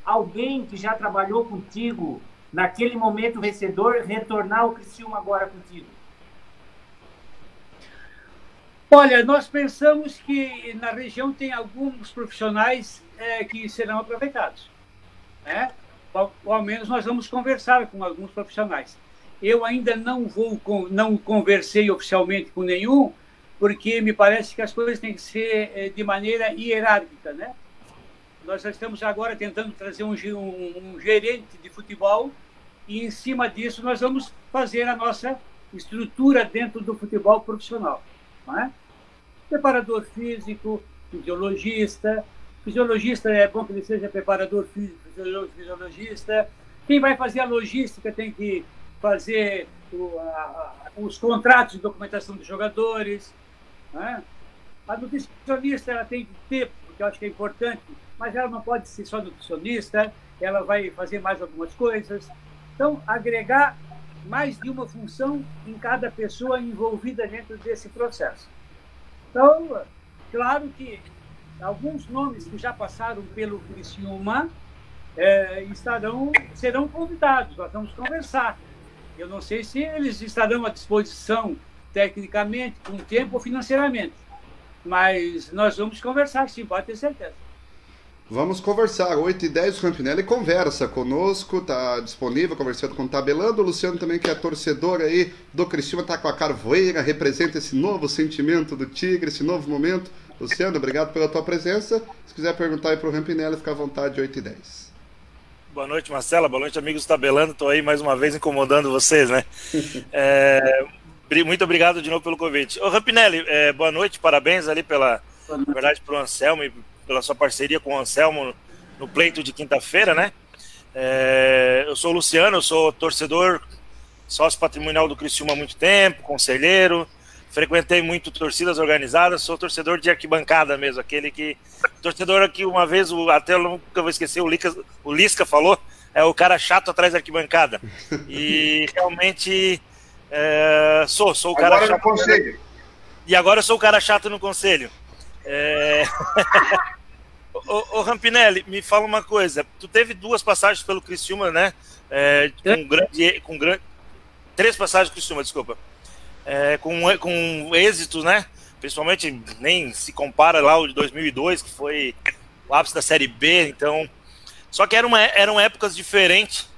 alguém que já trabalhou contigo naquele momento vencedor retornar ao Criciúma agora contigo? Olha, nós pensamos que na região tem alguns profissionais é, que serão aproveitados. Né? Ou, ou, ao menos nós vamos conversar com alguns profissionais. Eu ainda não vou, não conversei oficialmente com nenhum, porque me parece que as coisas têm que ser é, de maneira hierárquica, né? Nós estamos agora tentando trazer um, um, um gerente de futebol e, em cima disso, nós vamos fazer a nossa estrutura dentro do futebol profissional. Não é? Preparador físico, fisiologista. Fisiologista é bom que ele seja preparador físico, fisiologista. Quem vai fazer a logística tem que fazer o, a, os contratos de documentação dos jogadores. É? A nutricionista ela tem que ter, porque eu acho que é importante, mas ela não pode ser só nutricionista, ela vai fazer mais algumas coisas. Então, agregar mais de uma função em cada pessoa envolvida dentro desse processo. Então, claro que alguns nomes que já passaram pelo Criciúma é, estarão, serão convidados, nós vamos conversar. Eu não sei se eles estarão à disposição tecnicamente, com tempo ou financeiramente, mas nós vamos conversar, sim, pode ter certeza. Vamos conversar. 8 e 10 o Campinelli conversa conosco, tá disponível, conversando com o Tabelando. O Luciano também, que é torcedor aí do Cristiúma, tá com a carvoeira, representa esse novo sentimento do Tigre, esse novo momento. Luciano, obrigado pela tua presença. Se quiser perguntar aí pro Rampinelli, fica à vontade, 8 e 10. Boa noite, Marcela. Boa noite, amigos Tabelando. Estou aí mais uma vez incomodando vocês, né? É, muito obrigado de novo pelo convite. Ô, Rampinelli, é, boa noite, parabéns ali pela, na verdade, para o Anselmo e pela sua parceria com o Anselmo no pleito de quinta-feira, né? É, eu sou o Luciano, eu sou torcedor, sócio patrimonial do Criciúma há muito tempo, conselheiro, frequentei muito torcidas organizadas, sou torcedor de arquibancada mesmo, aquele que. Torcedor que uma vez, até eu nunca vou esquecer, o, Lica, o Lisca falou, é o cara chato atrás da arquibancada. E realmente é, sou, sou o cara Agora chato. no conselho. E agora eu sou o cara chato no conselho. É... ô, ô, Rampinelli, me fala uma coisa. Tu teve duas passagens pelo Criciúma, né? É, com grande, com grande, três passagens pelo Criciúma, desculpa. É, com, com êxitos, né? Principalmente nem se compara lá o de 2002, que foi o ápice da Série B. Então, só que era uma, eram épocas diferentes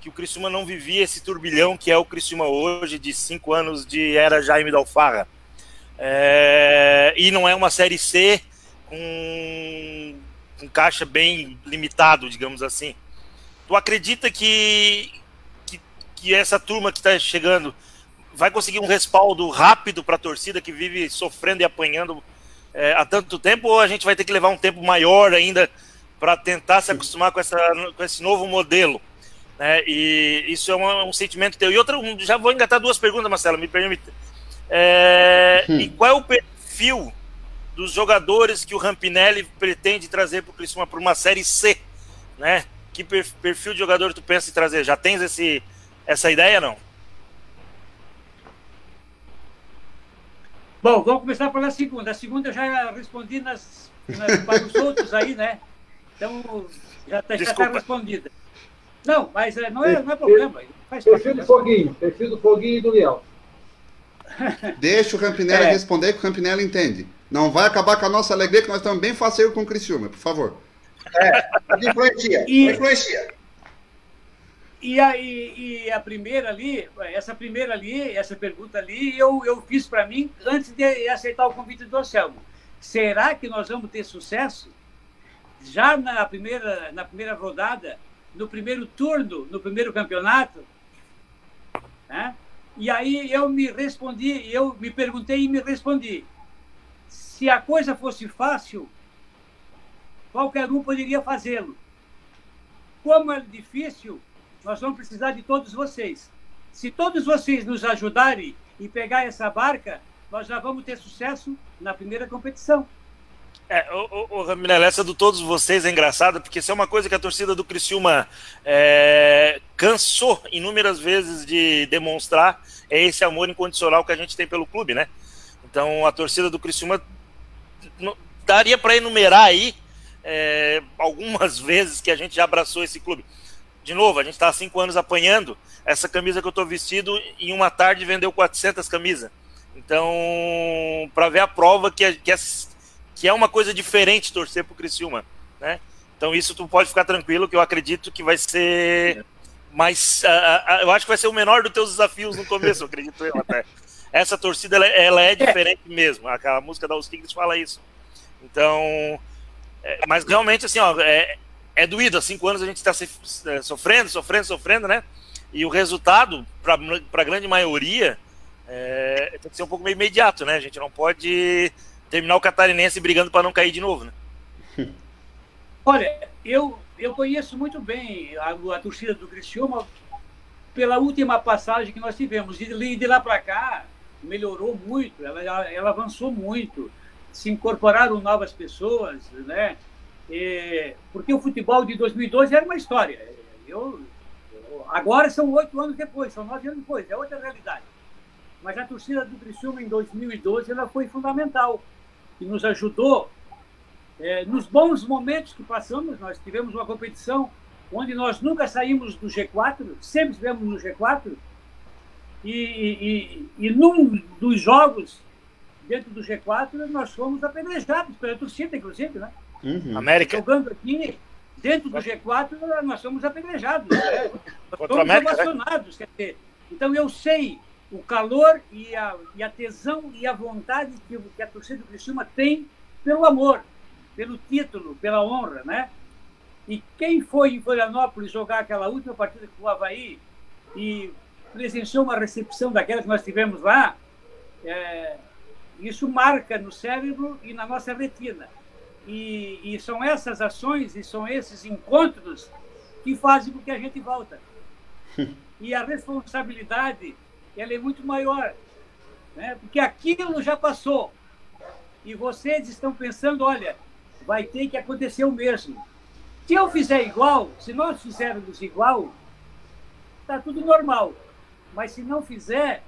que o Criciúma não vivia esse turbilhão que é o Criciúma hoje de cinco anos de era Jaime Dalfarra. É, e não é uma série C com um caixa bem limitado, digamos assim. Tu acredita que, que, que essa turma que está chegando vai conseguir um respaldo rápido para a torcida que vive sofrendo e apanhando é, há tanto tempo, ou a gente vai ter que levar um tempo maior ainda para tentar se acostumar com, essa, com esse novo modelo? Né? E isso é um, um sentimento teu. E outra, já vou engatar duas perguntas, Marcelo, me permite. É, hum. E qual é o perfil dos jogadores que o Rampinelli pretende trazer para o Criciúma para uma série C, né? Que perfil de jogador tu pensa em trazer? Já tens esse, essa ideia não? Bom, vamos começar pela segunda. A segunda eu já respondi nas, nas para os outros aí, né? Então já está tá respondida. Não, mas é, não, é, não é problema. Faz perfil do Foguinho, perfil do Foguinho e do Leão. Deixa o Campinelli é. responder que o Campinelli entende. Não vai acabar com a nossa alegria, que nós estamos bem faceiro com o Criciúma, por favor. É, influencia, e, influencia. E a, e, e a primeira ali, essa primeira ali, essa pergunta ali, eu, eu fiz para mim antes de aceitar o convite do Anselmo. Será que nós vamos ter sucesso? Já na primeira, na primeira rodada, no primeiro turno, no primeiro campeonato? Né? E aí eu me respondi, eu me perguntei e me respondi. Se a coisa fosse fácil, qualquer um poderia fazê-lo. Como é difícil, nós vamos precisar de todos vocês. Se todos vocês nos ajudarem e pegar essa barca, nós já vamos ter sucesso na primeira competição. É, o, o, essa do todos vocês é engraçada, porque isso é uma coisa que a torcida do Criciúma é, cansou inúmeras vezes de demonstrar, é esse amor incondicional que a gente tem pelo clube, né? Então a torcida do Criciúma daria para enumerar aí é, algumas vezes que a gente já abraçou esse clube. De novo, a gente está há cinco anos apanhando. Essa camisa que eu estou vestido, em uma tarde vendeu 400 camisas. Então, para ver a prova que, que, que é uma coisa diferente torcer pro Criciúma, né? Então isso tu pode ficar tranquilo que eu acredito que vai ser mais, uh, uh, eu acho que vai ser o menor dos teus desafios no começo, acredito eu até. Essa torcida ela, ela é diferente mesmo, aquela música da Os Tigres fala isso. Então, é, mas realmente assim, ó, é, é doído, há cinco anos a gente está é, sofrendo, sofrendo, sofrendo, né? E o resultado, para a grande maioria, é, tem que ser um pouco meio imediato, né? A gente não pode terminar o catarinense brigando para não cair de novo, né? Olha, eu, eu conheço muito bem a, a torcida do Criciúma pela última passagem que nós tivemos. E de lá para cá, melhorou muito, ela, ela avançou muito, se incorporaram novas pessoas, né? E, porque o futebol de 2012 era uma história. Eu, eu, agora são oito anos depois, são nove anos depois, é outra realidade. Mas a torcida do Criciúma em 2012 ela foi fundamental que nos ajudou é, nos bons momentos que passamos. Nós tivemos uma competição onde nós nunca saímos do G4, sempre estivemos no G4, e, e, e, num dos jogos dentro do G4 nós fomos apedrejados pela torcida, inclusive, né? Uhum. América. Jogando aqui dentro do G4 nós fomos apedrejados, né? nós fomos América, né? ovacionados, né? quer dizer, então eu sei o calor e a, e a tesão e a vontade que, que a torcida do Criciúma tem pelo amor, pelo título, pela honra, né? E quem foi em Florianópolis jogar aquela última partida com o Havaí e presenciou uma recepção daquela que nós tivemos lá, é, isso marca no cérebro e na nossa retina. E, e, são essas ações e são esses encontros que fazem com que a gente volta. E a responsabilidade ela é muito maior, né? porque aquilo já passou. E vocês estão pensando, olha, vai ter que acontecer o mesmo. Se eu fizer igual, se nós fizermos igual, está tudo normal. Mas se não fizer,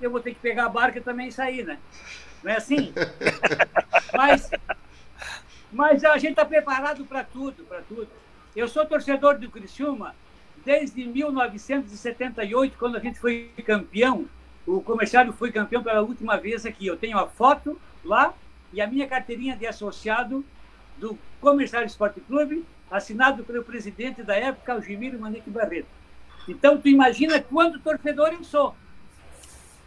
eu vou ter que pegar a barca também e sair, né? Não é assim? mas, mas a gente está preparado para tudo, para tudo. Eu sou torcedor do Criciúma desde 1978, quando a gente foi campeão. O comerciário foi campeão pela última vez aqui. Eu tenho a foto lá e a minha carteirinha de associado do Comerciário Esporte Clube, assinado pelo presidente da época, Algimiro Manique Barreto. Então, tu imagina quanto torcedor eu sou.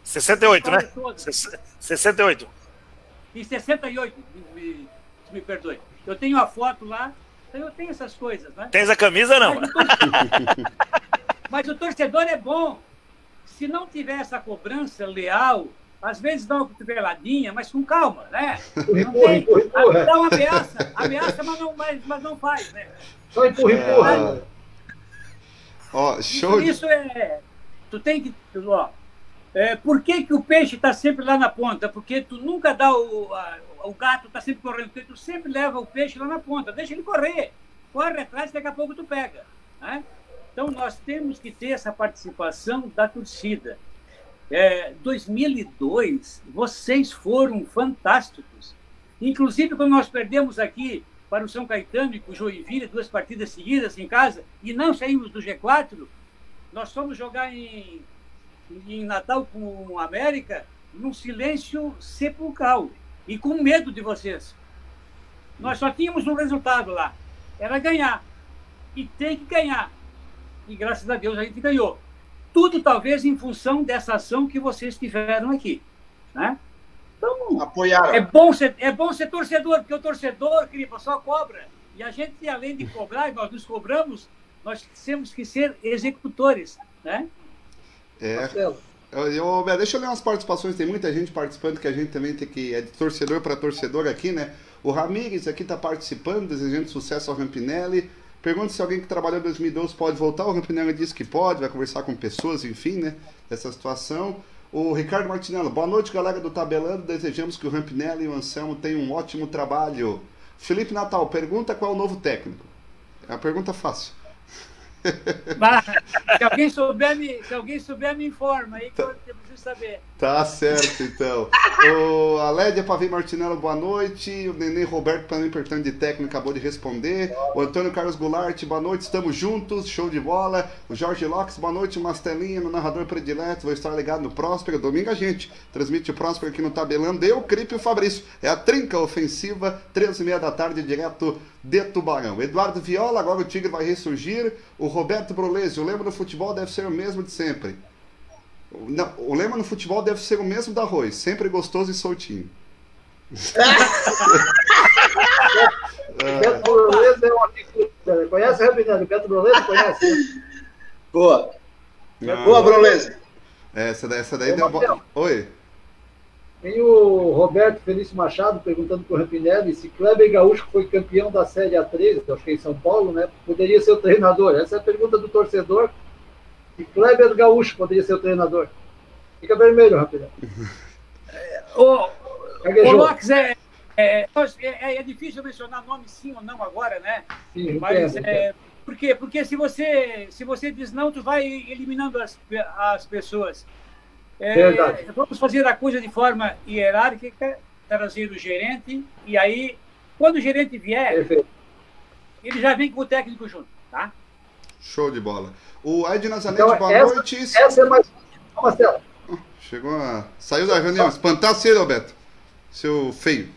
68, né? 68. E 68, me, me, me perdoe. Eu tenho a foto lá, então eu tenho essas coisas, né? Tens a camisa, não? Mas o, torcedor, mas o torcedor é bom. Se não tiver essa cobrança leal, às vezes dá uma cotoveladinha, mas com calma, né? Não tem, dá uma ameaça, ameaça, mas não, mas, mas não faz, né? Só empurra, empurra. Ó, show isso, isso é. Tu tem que. Ó, é, por que, que o peixe está sempre lá na ponta? Porque tu nunca dá o. A, o gato está sempre correndo, porque tu sempre leva o peixe lá na ponta, deixa ele correr. Corre atrás, daqui a pouco tu pega. Né? Então nós temos que ter essa participação da torcida. É, 2002, vocês foram fantásticos. Inclusive, quando nós perdemos aqui para o São Caetano e para o Joinville, duas partidas seguidas em casa, e não saímos do G4, nós fomos jogar em, em Natal com o América num silêncio sepulcral e com medo de vocês. Nós só tínhamos um resultado lá, era ganhar. E tem que ganhar. E graças a Deus a gente ganhou. Tudo talvez em função dessa ação que vocês tiveram aqui. Né? Então, Apoiaram. É, bom ser, é bom ser torcedor, porque o torcedor, querido, só cobra. E a gente, além de cobrar, nós nos cobramos, nós temos que ser executores. Né? É. Eu, eu, deixa eu ler umas participações, tem muita gente participando que a gente também tem que. É de torcedor para torcedor aqui, né? O Ramires aqui está participando, desejando sucesso ao Rampinelli. Pergunta se alguém que trabalhou em 2012 pode voltar. O Rampinelli disse que pode, vai conversar com pessoas, enfim, né? Dessa situação. O Ricardo Martinello, boa noite, galera do Tabelando. Desejamos que o Rampinelli e o Anselmo tenham um ótimo trabalho. Felipe Natal, pergunta qual é o novo técnico. É uma pergunta fácil. se, alguém souber, me, se alguém souber, me informa aí que eu, eu saber. Tá certo, então. o, a Lédia Pavim Martinello, boa noite. O Nenê Roberto, para mim, perguntando de técnico, acabou de responder. O Antônio Carlos Goulart, boa noite, estamos juntos, show de bola. O Jorge Lopes, boa noite, Mastelinha, meu narrador predileto. Vou estar ligado no Próspero. Domingo a gente transmite o Próspero aqui no Tabelando. Eu, Cripe e o Fabrício. É a trinca ofensiva, 13 e meia da tarde, direto de Tubarão. Eduardo Viola, agora o Tigre vai ressurgir. O Roberto Brolesi, o lema do futebol deve ser o mesmo de sempre. Não, o lema no futebol deve ser o mesmo da arroz, sempre gostoso e soltinho. Beto Brolesi é um amigo. Conhece o Rebinando? Beto Brolesi conhece? Boa. Ah, Boa, Brolesi. Essa daí, essa daí deu. Oi. Tem o Roberto Felício Machado perguntando para o Rampinelli se Kleber Gaúcho foi campeão da Série A3, acho que é em São Paulo, né? Poderia ser o treinador. Essa é a pergunta do torcedor. Se Kleber Gaúcho poderia ser o treinador. Fica vermelho, Rampinelli. o, o Locks, é, é, é, é, difícil mencionar nome sim ou não agora, né? Sim, Mas, entendo, é, por quê? Porque se você, se você diz não, tu vai eliminando as, as pessoas. É, vamos fazer a coisa de forma hierárquica, trazer o gerente, e aí, quando o gerente vier, Perfeito. ele já vem com o técnico junto, tá? Show de bola. O Ed Nazanete, então, boa essa, noite. Essa é mais. Marcelo. Chegou a. Saiu da reunião. Espantar cedo, Alberto. Seu feio.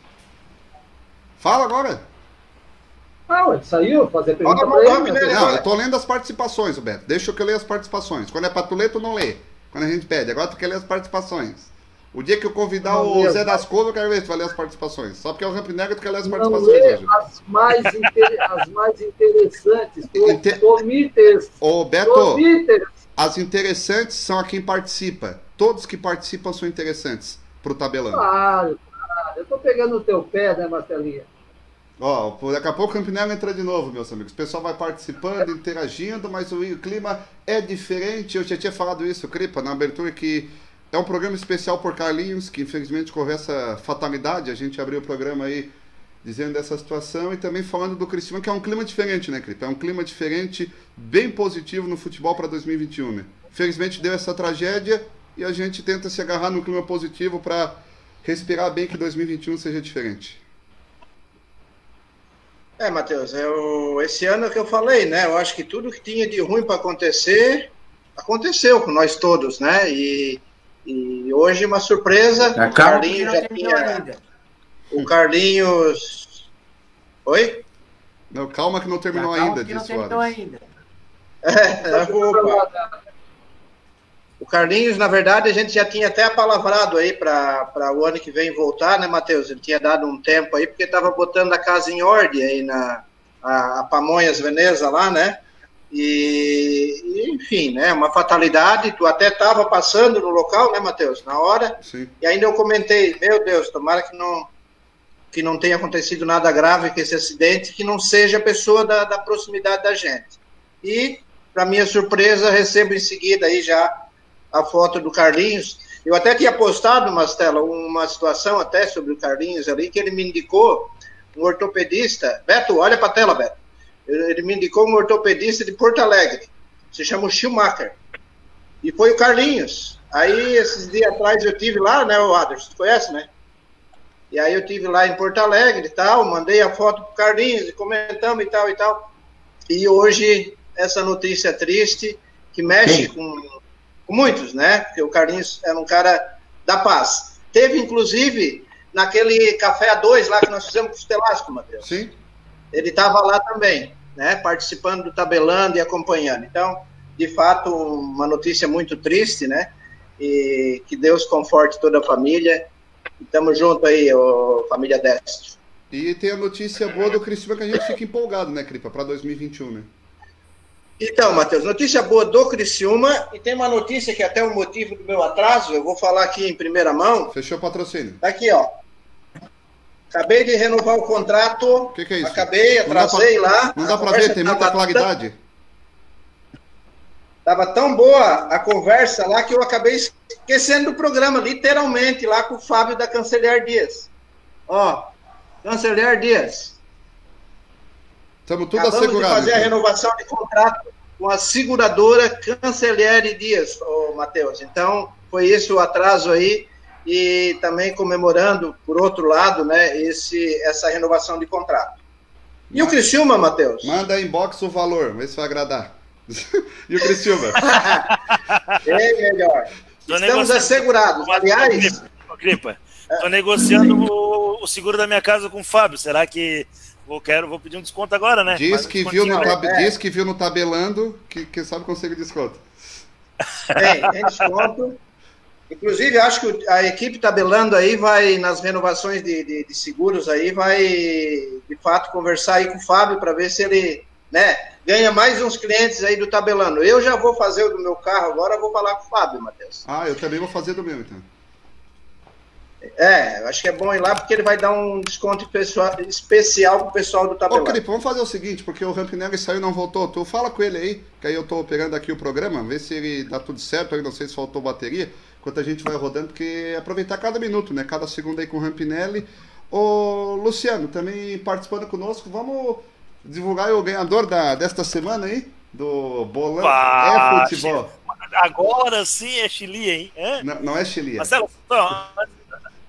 Fala agora. Não, ele saiu fazer pergunta Fala, pra ele. Não, eu tô lendo as participações, Roberto. Deixa que eu leia as participações. Quando é pra tu ler, tu não lê quando a gente pede. Agora tu quer ler as participações. O dia que eu convidar Não o Zé as- das Couve, eu quero ver se vai ler as participações. Só porque é o Rampinelli que quer ler as participações hoje. as mais, inter- as mais interessantes. Tu Inte- omites. Ô, Tu Beto, omites. as interessantes são a quem participa. Todos que participam são interessantes pro tabelão. Claro, claro. Eu tô pegando o teu pé, né, Marcelinha? Ó, daqui a pouco o Campinello entra de novo, meus amigos. O pessoal vai participando, interagindo, mas o clima é diferente. Eu já tinha falado isso, Cripa, na abertura, que é um programa especial por Carlinhos, que infelizmente correu essa fatalidade. A gente abriu o programa aí dizendo dessa situação e também falando do Cristiano, que é um clima diferente, né, Cripa? É um clima diferente, bem positivo no futebol para 2021, né? Felizmente deu essa tragédia e a gente tenta se agarrar no clima positivo para respirar bem que 2021 seja diferente. É, Matheus, eu, esse ano é que eu falei, né? Eu acho que tudo que tinha de ruim para acontecer, aconteceu com nós todos, né? E, e hoje uma surpresa, Tá o Carlinhos já tinha. O Carlinhos. Oi? Não, calma que não terminou Tá ainda, que não disse terminou ainda. É, opa. O Carlinhos, na verdade, a gente já tinha até apalavrado aí para o ano que vem voltar, né, Matheus? Ele tinha dado um tempo aí, porque estava botando a casa em ordem aí na a, a Pamonhas Veneza lá, né? E, enfim, né? Uma fatalidade. Tu até estava passando no local, né, Matheus? Na hora. Sim. E ainda eu comentei, meu Deus, tomara que não que não tenha acontecido nada grave com esse acidente, que não seja pessoa da, da proximidade da gente. E, para minha surpresa, recebo em seguida aí já a foto do Carlinhos. Eu até tinha postado, Mastela, uma situação até sobre o Carlinhos ali, que ele me indicou um ortopedista. Beto, olha para a tela, Beto. Ele me indicou um ortopedista de Porto Alegre. Se chama o Schumacher. E foi o Carlinhos. Aí, esses dias atrás, eu tive lá, né, o Aderson, conhece, né? E aí eu tive lá em Porto Alegre e tal, mandei a foto pro Carlinhos e comentamos e tal e tal. E hoje, essa notícia triste, que mexe com, com muitos, né? Porque o Carlinhos era um cara da paz. Teve, inclusive, naquele café a dois lá que nós fizemos com o Telasco, Matheus. Sim. Ele estava lá também, né? Participando do tabelando e acompanhando. Então, de fato, uma notícia muito triste, né? E que Deus conforte toda a família. E tamo junto aí, ô, família Destro. E tem a notícia boa do Cristiano que a gente fica empolgado, né, Cripa, para 2021, né? Então, Matheus, notícia boa do Criciúma. E tem uma notícia que é até o motivo do meu atraso, eu vou falar aqui em primeira mão. Fechou o patrocínio. Tá aqui, ó. Acabei de renovar o contrato. O que, que é isso? Acabei, Não atrasei pra- lá. Não A dá conversa ver, tem muita claridade. Tava tão boa a conversa lá que eu acabei esquecendo do programa, literalmente, lá com o Fábio da Canceler Dias. Ó, Canceler Dias. Estamos tudo Acabamos de assegurado. fazer a então. renovação de contrato com a seguradora Canceler Dias, ô, Matheus. Então, foi esse o atraso aí. E também comemorando, por outro lado, né, esse, essa renovação de contrato. E o Criciúma, Matheus? Manda inbox o valor, vê se vai agradar. e o Cristiano? É melhor. Tô Estamos assegurados. Aliás, Cripa, tô negociando o, o seguro da minha casa com o Fábio. Será que vou, quero, vou pedir um desconto agora, né? Diz um que, viu no tab... É. Diz que viu no tabelando, que, que sabe conseguir desconto. Tem, tem desconto. Inclusive, acho que a equipe tabelando aí vai, nas renovações de, de- de seguros aí, vai, de fato, conversar aí com o Fábio para ver se ele, né, ganha mais uns clientes aí do tabelando. Eu já vou fazer o do meu carro agora, vou falar com o Fábio, Matheus. Ah, eu também vou fazer do meu, então. É, acho que é bom ir lá porque ele vai dar um desconto pessoal- especial pro pessoal do Ô, tabelando. Cripa, vamos fazer o seguinte, porque o Rampinelli saiu e não voltou. Tu fala com ele aí, que aí eu tô pegando aqui o programa, ver se ele dá tudo certo aí, não sei se faltou bateria, enquanto a gente vai rodando, porque é aproveitar cada minuto, né? Cada segundo aí com o Rampinelli. Ô, Luciano, também participando conosco, vamos divulgar o ganhador da, desta semana aí, do Bolão Pá, é Futebol. Agora sim é Chile, hein? Hã? Não, não é Chile. Marcelo, então,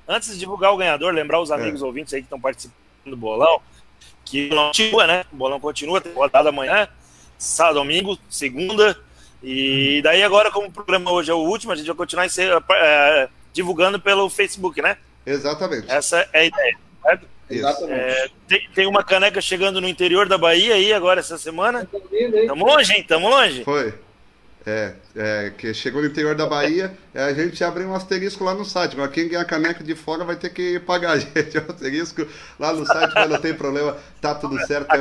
antes de divulgar o ganhador, lembrar os amigos É. ouvintes aí que estão participando do bolão, que continua, né? O bolão continua, tem rodada amanhã, sábado, domingo, segunda. E daí agora, como o programa hoje é o último, a gente vai continuar ser, é, divulgando pelo Facebook, né? Exatamente. Essa é a ideia. certo? Exatamente. É, tem, tem uma caneca chegando no interior da Bahia aí agora essa semana. Tá? Tamo longe, hein? Tamo longe. Foi. É, é, que chegou no interior da Bahia, é, a gente abriu um asterisco lá no site. Agora, quem ganhar caneca de fora vai ter que pagar a gente. O asterisco lá no site, mas não tem problema, tá tudo certo. É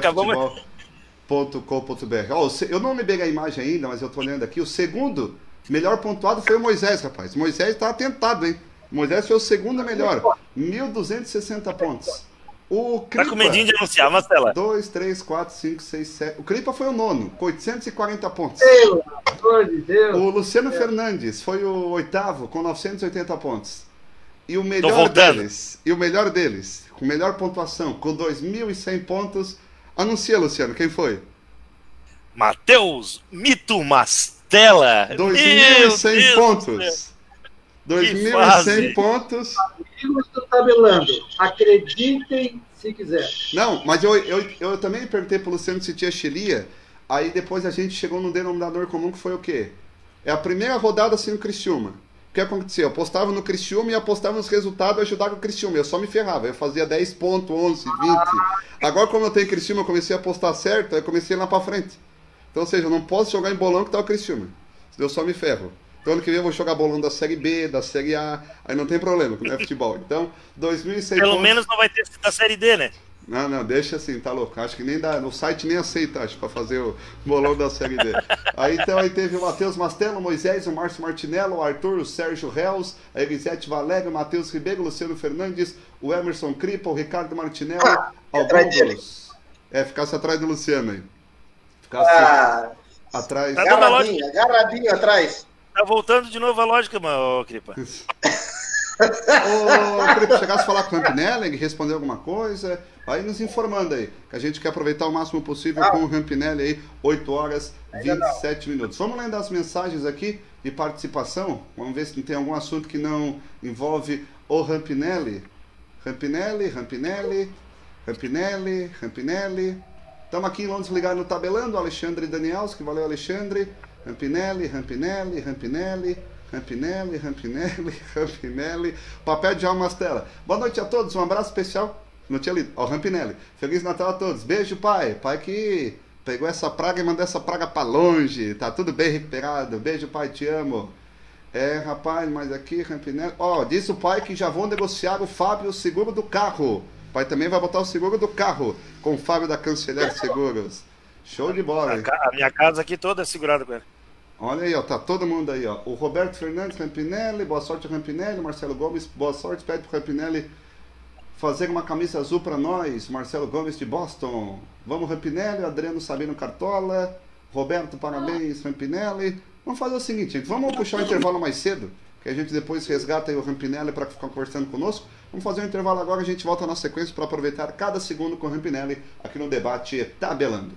futebol.com.br. Ó, eu não me peguei a imagem ainda, mas eu tô olhando aqui. O segundo melhor pontuado foi o Moisés, rapaz. Moisés tá atentado, hein? Moisés foi o segundo melhor, 1.260 pontos. O Cripa, tá com medinho de anunciar, Marcela. 2, 3, 4, 5, 6, 7. O Cripa foi o nono, com 840 pontos. Pelo amor de Deus. O Luciano Deus. Fernandes foi o oitavo, com 980 pontos. E o melhor deles, e o melhor deles, com melhor pontuação, com 2.100 pontos. Anuncia, Luciano, quem foi? Matheus Mito Mastella. 2.100 pontos. 2.100 pontos. Amigos do tabelando, acreditem se quiser. Não, mas eu, eu, eu também perguntei para o Luciano se tinha Chilia, aí depois a gente chegou num denominador comum que foi o quê? É a primeira rodada sem o Criciúma. Que aconteceu? Eu apostava no Criciúma e apostava nos resultados e ajudava o Criciúma. Eu só me ferrava. Eu fazia 10 pontos, 11, 20. Agora, como eu tenho Criciúma, eu comecei a apostar certo, eu comecei lá para frente. Então, ou seja, eu não posso jogar em bolão que tá o Criciúma. Eu só me ferro. Então ano que vem eu vou jogar bolão da Série B, da Série A, aí não tem problema, não é futebol. Então, 2.100 Pelo pontos... menos não vai ter da Série D, né? Não, não, deixa assim, tá louco. Acho que nem dá, no site nem aceita, acho, pra fazer o bolão da Série D. Aí então aí teve o Matheus Mastelo, o Moisés, o Márcio Martinello, o Arthur, o Sérgio Reus, a Elisete Valério, o Matheus Ribeiro, o Luciano Fernandes, o Emerson Cripa, o Ricardo Martinello, ah, alguns. É, ficasse atrás do Luciano aí. Ficasse ah, atrás. Tá agarradinho, agarradinho atrás. Tá voltando de novo a lógica, mano, Cripa. Ô, Cripa, chegasse a falar com o Rampinelli, responder alguma coisa, vai nos informando aí, que a gente quer aproveitar o máximo possível ah. com o Rampinelli aí, 8 horas 27 minutos. Vamos lendo as mensagens aqui de participação, vamos ver se tem algum assunto que não envolve o Rampinelli. Rampinelli, Rampinelli, Rampinelli, Rampinelli. Estamos aqui em Londres ligado no Tabelando, Alexandre Danielski, valeu Alexandre. Rampinelli, Rampinelli, Rampinelli, Rampinelli, Rampinelli, Rampinelli. Papel de alma Mastela. Boa noite a todos, um abraço especial. Não tinha lido. Ó, Rampinelli. Feliz Natal a todos. Beijo, pai. Pai que pegou essa praga e mandou essa praga para longe. Tá tudo bem recuperado. Beijo, pai, te amo. É, rapaz, mas aqui, Rampinelli. Ó, disse o pai que já vão negociar o Fábio o seguro do carro. O pai também vai botar o seguro do carro com o Fábio da Canceler Seguros. Show de bola, hein? A minha casa aqui toda é segurada com ele. Olha aí, ó, tá todo mundo aí, ó. O Roberto Fernandes Rampinelli, boa sorte Rampinelli, Marcelo Gomes, boa sorte, pede pro Rampinelli fazer uma camisa azul para nós, Marcelo Gomes de Boston. Vamos Rampinelli, Adriano Sabino Cartola, Roberto, parabéns, Rampinelli. Vamos fazer o seguinte, gente, vamos puxar o intervalo mais cedo, que a gente depois resgata aí o Rampinelli para ficar conversando conosco. Vamos fazer um intervalo agora, a gente volta na sequência para aproveitar cada segundo com o Rampinelli aqui no debate Tabelando.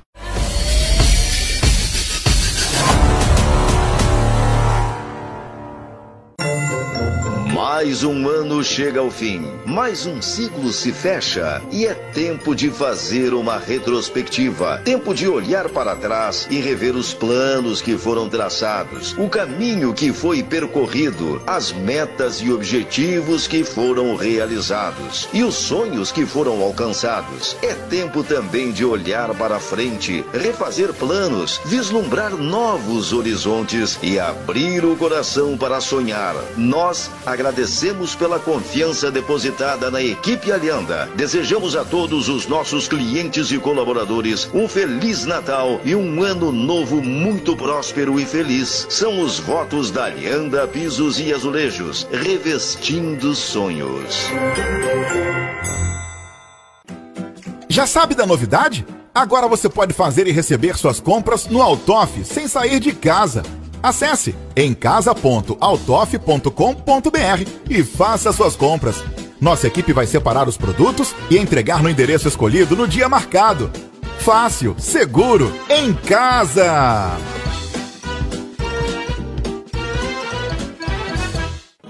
Mais um ano chega ao fim, mais um ciclo se fecha. E é tempo de fazer uma retrospectiva. Tempo de olhar para trás e rever os planos que foram traçados, o caminho que foi percorrido, as metas e objetivos que foram realizados. E os sonhos que foram alcançados. É tempo também de olhar para frente, refazer planos, vislumbrar novos horizontes. E abrir o coração para sonhar. Nós agradecemos agradecemos pela confiança depositada na equipe Alianda. Desejamos a todos os nossos clientes e colaboradores um feliz Natal e um ano novo muito próspero e feliz. São os votos da Alianda Pisos e Azulejos, revestindo sonhos. Já sabe da novidade? Agora você pode fazer e receber suas compras no Altoff sem sair de casa. Acesse emcasa.autof.com.br e faça suas compras. Nossa equipe vai separar os produtos e entregar no endereço escolhido no dia marcado. Fácil, seguro, em casa!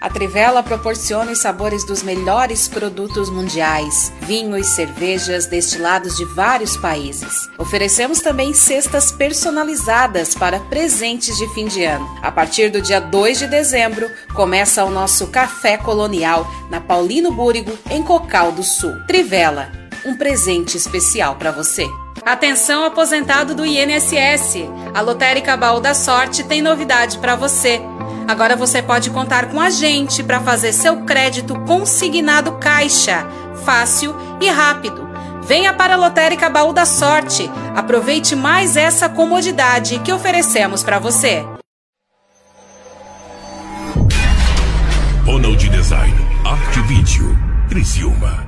A Trivela proporciona os sabores dos melhores produtos mundiais, vinhos, cervejas, destilados de vários países. Oferecemos também cestas personalizadas para presentes de fim de ano. A partir do dia 2 de dezembro, começa o nosso Café Colonial na Paulino Búrigo, em Cocal do Sul. Trivela, um presente especial para você. Atenção aposentado do INSS. A Lotérica Baú da Sorte tem novidade para você. Agora você pode contar com a gente para fazer seu crédito consignado caixa, fácil e rápido. Venha para a Lotérica Baú da Sorte. Aproveite mais essa comodidade que oferecemos para você. Ronald Design, Arte Vídeo, Criciúma.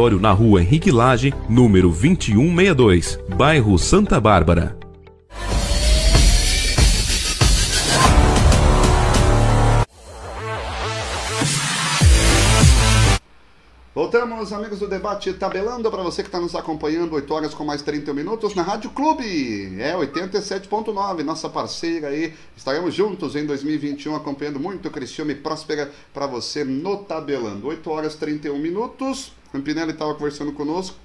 na rua Henrique Lage, número 2162, bairro Santa Bárbara. Voltamos, amigos do debate tabelando para você que está nos acompanhando 8 horas com mais 30 minutos na Rádio Clube. É 87.9, nossa parceira aí. Estaremos juntos em 2021 acompanhando muito Cristiano e Próspera para você no tabelando. 8 horas 31 minutos. Rampinelli estava conversando conosco.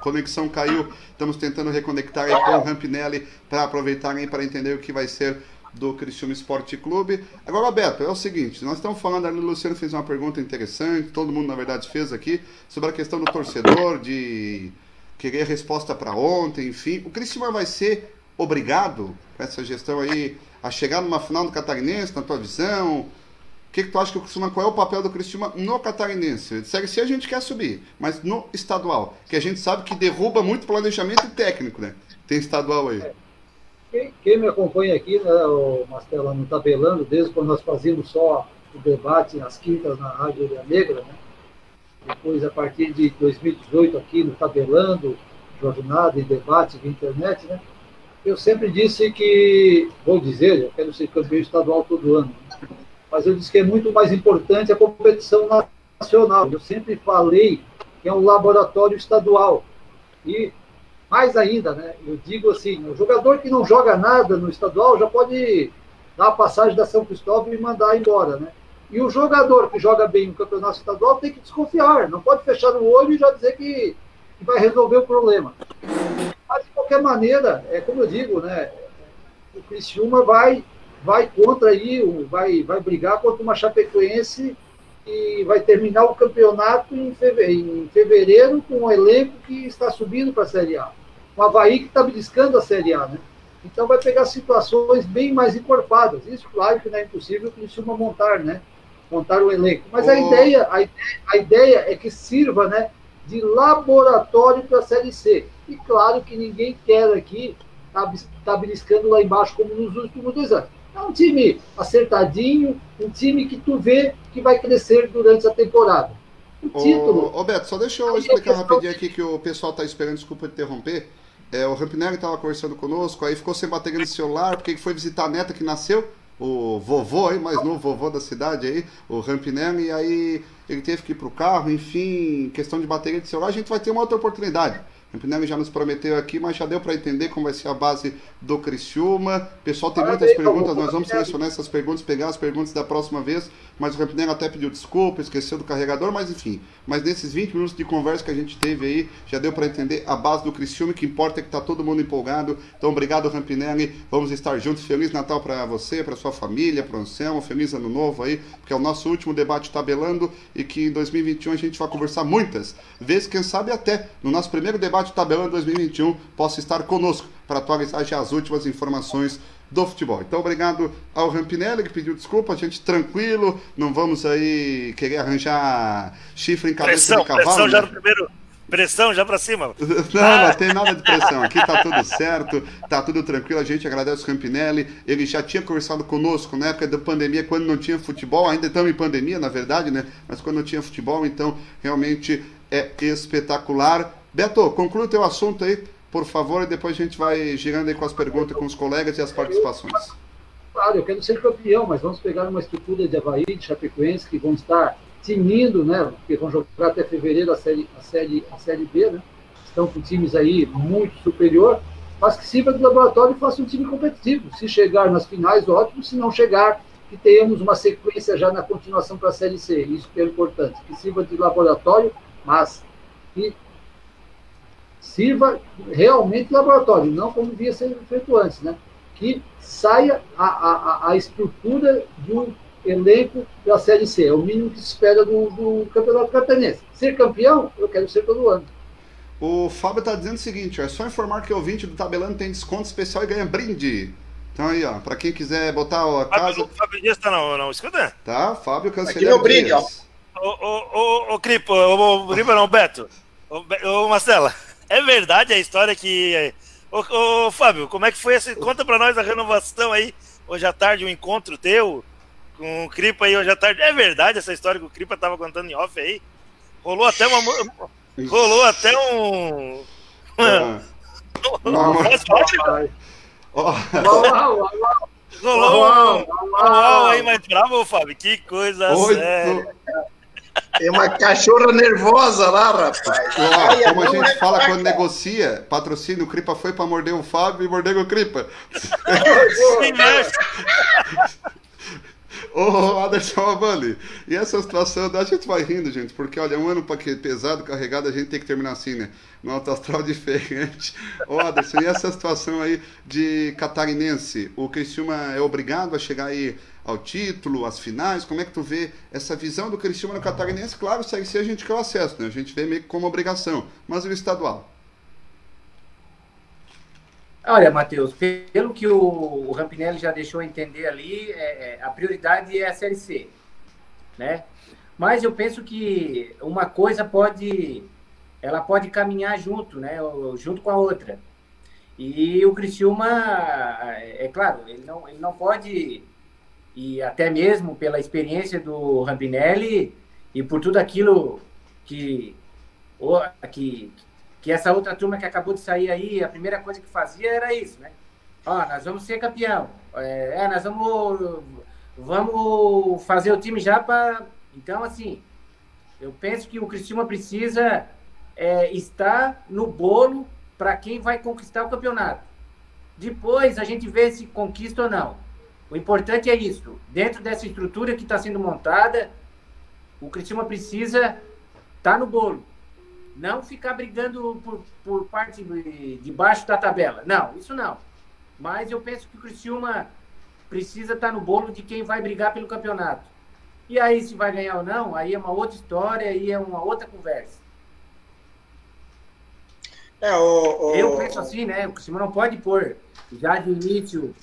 Conexão caiu. Estamos tentando reconectar aí com o Rampinelli para aproveitar para entender o que vai ser do Cristiano Esporte Clube. Agora, Beto, é o seguinte, nós estamos falando o Luciano fez uma pergunta interessante, todo mundo, na verdade, fez aqui, sobre a questão do torcedor, de querer resposta para ontem, enfim. O Cristiano vai ser obrigado, com essa gestão aí, a chegar numa final do Catarinense, na tua visão? Que, que tu acha que o Criciúma, qual é o papel do Criciúma no Catarinense? Série C a gente quer subir, mas no estadual, que a gente sabe que derruba muito planejamento técnico, né? Tem estadual aí. Quem, quem, me acompanha aqui, né, o Mastela no Tabelando, desde quando nós fazíamos só o debate nas quintas na Rádio Ilha Negra, né? depois a partir de 2018 aqui no Tabelando, jornada e debate via internet, né? eu sempre disse que, vou dizer, eu quero ser campeão estadual todo ano, né? Mas eu disse que é muito mais importante a competição nacional. Eu sempre falei que é um laboratório estadual. E mais ainda, né? Eu digo assim, o jogador que não joga nada no estadual já pode dar a passagem da São Cristóvão e mandar embora, né? E o jogador que joga bem no campeonato estadual tem que desconfiar, não pode fechar o olho e já dizer que, que vai resolver o problema. Mas de qualquer maneira, é como eu digo, né? O Criciúma vai vai contra aí, vai vai brigar contra uma Chapecoense e vai terminar o campeonato em fevereiro, em fevereiro com um elenco que está subindo para a Série A o Havaí que está beliscando a Série A, né? Então vai pegar situações bem mais encorpadas. Isso, claro, que não é impossível que costuma montar, né? Montar o um elenco. Mas oh. a, ideia, a, a ideia é que sirva, né? De laboratório para a Série C. E claro que ninguém quer aqui estar tá, tá beliscando lá embaixo como nos últimos dois anos. É um time acertadinho, um time que tu vê que vai crescer durante a temporada. O título. Ô, Beto, só deixa eu explicar rapidinho aqui que o pessoal está esperando, desculpa interromper. É, o Rampinelli estava conversando conosco, aí ficou sem bateria no celular, porque foi visitar a neta que nasceu, o vovô aí, mais novo vovô da cidade aí, o Rampinelli, e aí ele teve que ir pro carro, enfim, questão de bateria de celular, a gente vai ter uma outra oportunidade. O Rampinelli já nos prometeu aqui, mas já deu para entender como vai ser a base do Criciúma. O pessoal tem muitas perguntas, nós vamos selecionar essas perguntas, pegar as perguntas da próxima vez mas o Rampinelli até pediu desculpa, esqueceu do carregador, mas enfim. Mas nesses 20 minutos de conversa que a gente teve aí, já deu para entender a base do Criciúma, que importa é que tá todo mundo empolgado. Então, obrigado, Rampinelli. Vamos estar juntos. Feliz Natal para você, para sua família, para o Anselmo. Feliz Ano Novo aí, porque é o nosso último debate tabelando e que em 2021 a gente vai conversar muitas vezes, quem sabe até no nosso primeiro debate tabelando 2021 possa estar conosco para atualizar as últimas informações do futebol. Então, obrigado ao Rampinelli, que pediu desculpa, a gente tranquilo, não vamos aí querer arranjar chifre em cabeça pressão, de cavalo. Pressão né? já no primeiro, Pressão já pra cima. Não, não tem nada de pressão. Aqui tá tudo certo, tá tudo tranquilo. A gente agradece o Campinelli. Ele já tinha conversado conosco na época da pandemia, quando não tinha futebol. Ainda estamos em pandemia, na verdade, né? Mas quando não tinha futebol, então realmente é espetacular. Beto, conclua o teu assunto aí, por favor, e depois a gente vai girando aí com as perguntas com os colegas e as participações. Claro, eu quero ser campeão, mas vamos pegar uma estrutura de Havaí, de Chapecoense, que vão estar tinindo, né? Porque vão jogar até fevereiro a série, a série, a série B, né? Estão com times aí muito superior, mas que sirva de laboratório e faça um time competitivo. Se chegar nas finais, ótimo. Se não chegar, que tenhamos uma sequência já na continuação para a série C. Isso que é importante. Que sirva de laboratório, mas que sirva realmente de laboratório, não como devia ser feito antes, né? Que saia a, a, a estrutura do elenco da Série C. É o mínimo que se espera do, do Campeonato Catarinense. Ser campeão, eu quero ser todo ano. O Fábio está dizendo o seguinte: é só informar que o ouvinte do Tabelando tem desconto especial e ganha brinde. Então aí, ó, para quem quiser botar a casa. Fábio, Fábio Dias tá não, não escuta? Tá, Fábio Cancelheiro. Aqui o brinde, ó. Ô, ô, ô, ô Cripo, ô, ô, não, Beto, ô, ô, Marcela, é verdade a história que. Ô, ô, Fábio, como é que foi essa. Conta pra nós a renovação aí, hoje à tarde, um encontro teu com o Cripa aí hoje à tarde. É verdade essa história que o Cripa tava contando em off aí? Rolou até uma. Rolou até um. Ah. Rolou um uau aí mais bravo, Fábio. Que coisa séria. Tem uma cachorra nervosa lá, rapaz. Ó, como a gente fala quando negocia, patrocínio, o Cripa foi pra morder o Fábio e morder o Cripa. Ô, Anderson Avani, e essa situação, a gente vai rindo, gente, porque olha, um ano que pesado, carregado, a gente tem que terminar assim, né? No alto astral diferente. Ô, Anderson, e essa situação aí de catarinense? O Criciúma é obrigado a chegar aí ao título, às finais? Como é que tu vê essa visão do Criciúma no catarinense? Claro, segue se a gente quer o acesso, né? A gente vê meio que como obrigação, mas o estadual? Olha, Matheus, pelo que o, o Rampinelli já deixou entender ali, é, é, a prioridade é a Série C, né? Mas eu penso que uma coisa pode, ela pode caminhar junto, né? Junto com a outra. E o Criciúma, é, é claro, ele não, ele não pode, e até mesmo pela experiência do Rampinelli e por tudo aquilo que, que, que essa outra turma que acabou de sair aí, a primeira coisa que fazia era isso, né? Ó, nós vamos ser campeão. É, é nós vamos, vamos fazer o time já para. Então, assim, eu penso que o Cristiúma precisa é, estar no bolo para quem vai conquistar o campeonato. Depois a gente vê se conquista ou não. O importante é isso. Dentro dessa estrutura que está sendo montada, o Cristiúma precisa estar tá no bolo. Não ficar brigando por, por parte de, baixo da tabela. Não, isso não. Mas eu penso que o Criciúma precisa estar no bolo de quem vai brigar pelo campeonato. E aí, se vai ganhar ou não, aí é uma outra história, aí é uma outra conversa. É, o, o... Eu penso assim, né? O Criciúma não pode pôr já de início,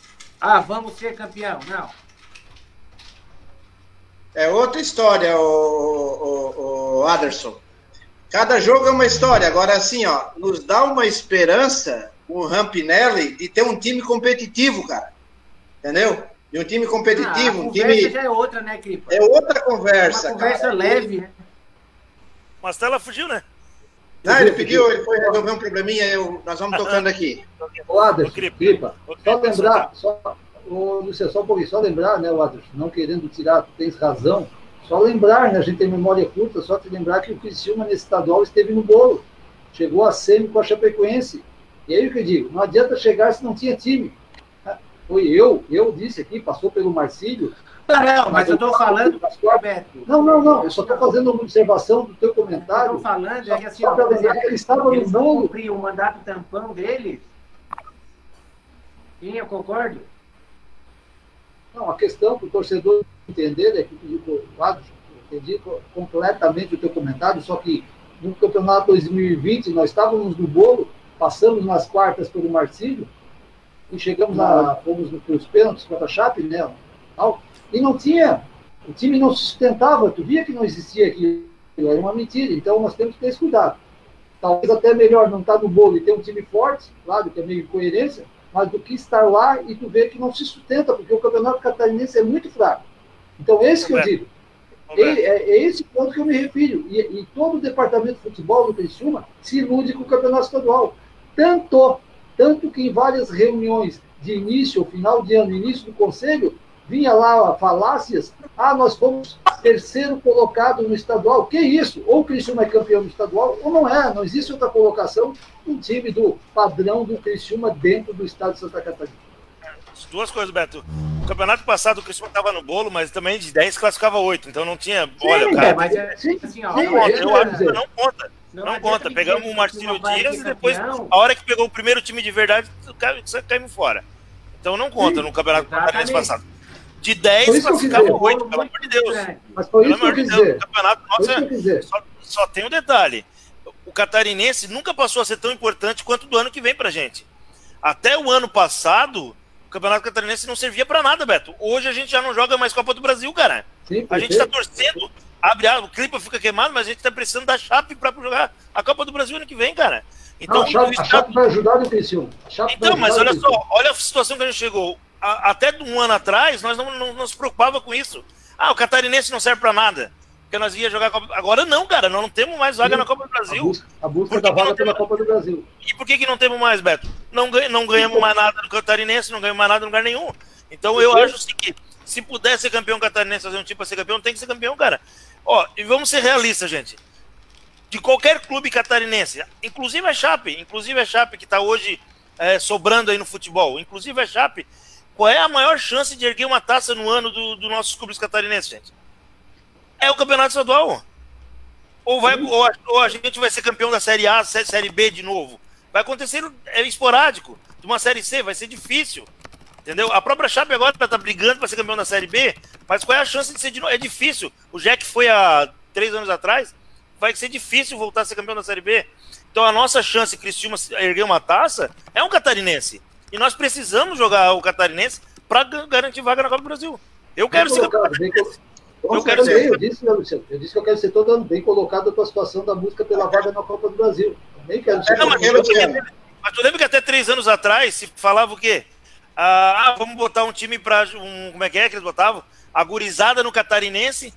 ah, vamos ser campeão. Não. É outra história, o, o, o Aderson. Cada jogo é uma história. Agora, assim, ó, nos dá uma esperança o Rampinelli de ter um time competitivo, cara. Entendeu? De um time competitivo, ah, um time. já é outra, né, Cripa? É outra conversa. É uma conversa cara. leve, né? Marcela fugiu, né? Não, ele pediu, ele foi resolver um probleminha, eu, nós vamos tocando aqui. Ô, Aderson, Cripa, só lembrar, só, ô, Lúcia, só um pouquinho, só lembrar, né, Aderson, não querendo tirar, tu tens razão, só lembrar, né, a gente tem memória curta, só te lembrar que o Criciúma nesse estadual esteve no bolo. Chegou a semi com a Chapecoense. E aí o que eu digo, não adianta chegar se não tinha time. Foi eu, eu disse aqui, passou pelo Marcílio. Não, não mas eu estou falando, Roberto. Não, não, não, eu só estou fazendo uma observação do teu comentário. Estou falando, é que assim, que ele estava no bolo. o mandato tampão dele. Sim, eu concordo. Não, a questão para o torcedor entender é que eu entendi completamente o teu comentário, só que no campeonato 2020 nós estávamos no bolo, passamos nas quartas pelo Marcílio e chegamos a fomos nos pênaltis contra a Chape, né? E não tinha, o time não sustentava, tu via que não existia aquilo, era uma mentira, então nós temos que ter esse cuidado. talvez até melhor não estar tá no bolo e ter um time forte, claro que é meio incoerência, mas do que estar lá e tu ver que não se sustenta, porque o campeonato catarinense é muito fraco. Então, esse que eu digo. É, é, é, esse ponto que eu me refiro. E, e, todo o departamento de futebol do Criciúma se ilude com o campeonato estadual. Tanto, tanto que em várias reuniões de início, final de ano, início do conselho, vinha lá falácias, ah, nós fomos terceiro colocado no estadual. Que isso? Ou o Criciúma é campeão no estadual, ou não é. Não existe outra colocação um time do padrão do Criciúma dentro do estado de Santa Catarina. Duas coisas, Beto. O campeonato passado o Criciúma estava no bolo, mas também de 10 classificava 8, então não tinha. Sim, olha, cara. É, mas é, sim, assim, ó, sim, não, conta, eu acho que não conta. Não, não conta. Pegamos o Marcelo Dias e depois, a hora que pegou o primeiro time de verdade, caímos fora. Então não conta sim, no campeonato passado. De 10 classificava 8, pelo amor de Deus. Mas foi isso que eu quis dizer. O campeonato nosso só, só tem um detalhe. O catarinense nunca passou a ser tão importante quanto do ano que vem pra gente. Até o ano passado, o Campeonato Catarinense não servia para nada, Beto. Hoje a gente já não joga mais Copa do Brasil, cara. Sim, a gente tá torcendo, abre a, o clipe fica queimado, mas a gente tá precisando da Chape para jogar a Copa do Brasil ano que vem, cara. Então, não, a, Chape, a vai ajudar no Criciúma. Então, mas olha só, olha a situação que a gente chegou. A, até um ano atrás, nós não, não, não nos preocupava com isso. Ah, o catarinense não serve para nada porque nós ia jogar Copa... Agora não, cara, nós não temos mais vaga Sim, na Copa do Brasil. A busca, a busca da vaga pela Copa do Brasil. E por que, que não temos mais, Beto? Não, ganha, não ganhamos mais nada no Catarinense, não ganhamos mais nada em lugar nenhum. Então eu acho assim que se puder ser campeão catarinense, fazer um time para ser campeão, tem que ser campeão, cara. Ó, e vamos ser realistas, gente. De qualquer clube catarinense, inclusive a Chape, inclusive a Chape que está hoje é, sobrando aí no futebol, inclusive a Chape, qual é a maior chance de erguer uma taça no ano dos do nossos clubes catarinenses, gente? é o campeonato estadual. Ou, vai, ou a, ou, a, gente vai ser campeão da Série A, Série B de novo. Vai acontecer é esporádico. De uma Série C, vai ser difícil. Entendeu? A própria Chape agora está brigando para ser campeão da Série B, mas qual é a chance de ser de novo? É difícil. O Jack foi há três anos atrás, vai ser difícil voltar a ser campeão da Série B. Então a nossa chance, Cristiúma, erguer uma taça, é um catarinense. E nós precisamos jogar o catarinense para garantir vaga na Copa do Brasil. Eu quero ser campeão eu quero também, ser... eu disse? Eu disse que eu quero ser todo ano bem colocado a tua situação da música pela vaga na Copa do Brasil. Também quero ser. Não, mas, eu, mas tu lembra que até três anos atrás se falava o quê? Ah, ah, vamos botar um time para. Um, como é que é que eles botavam? Agurizada no catarinense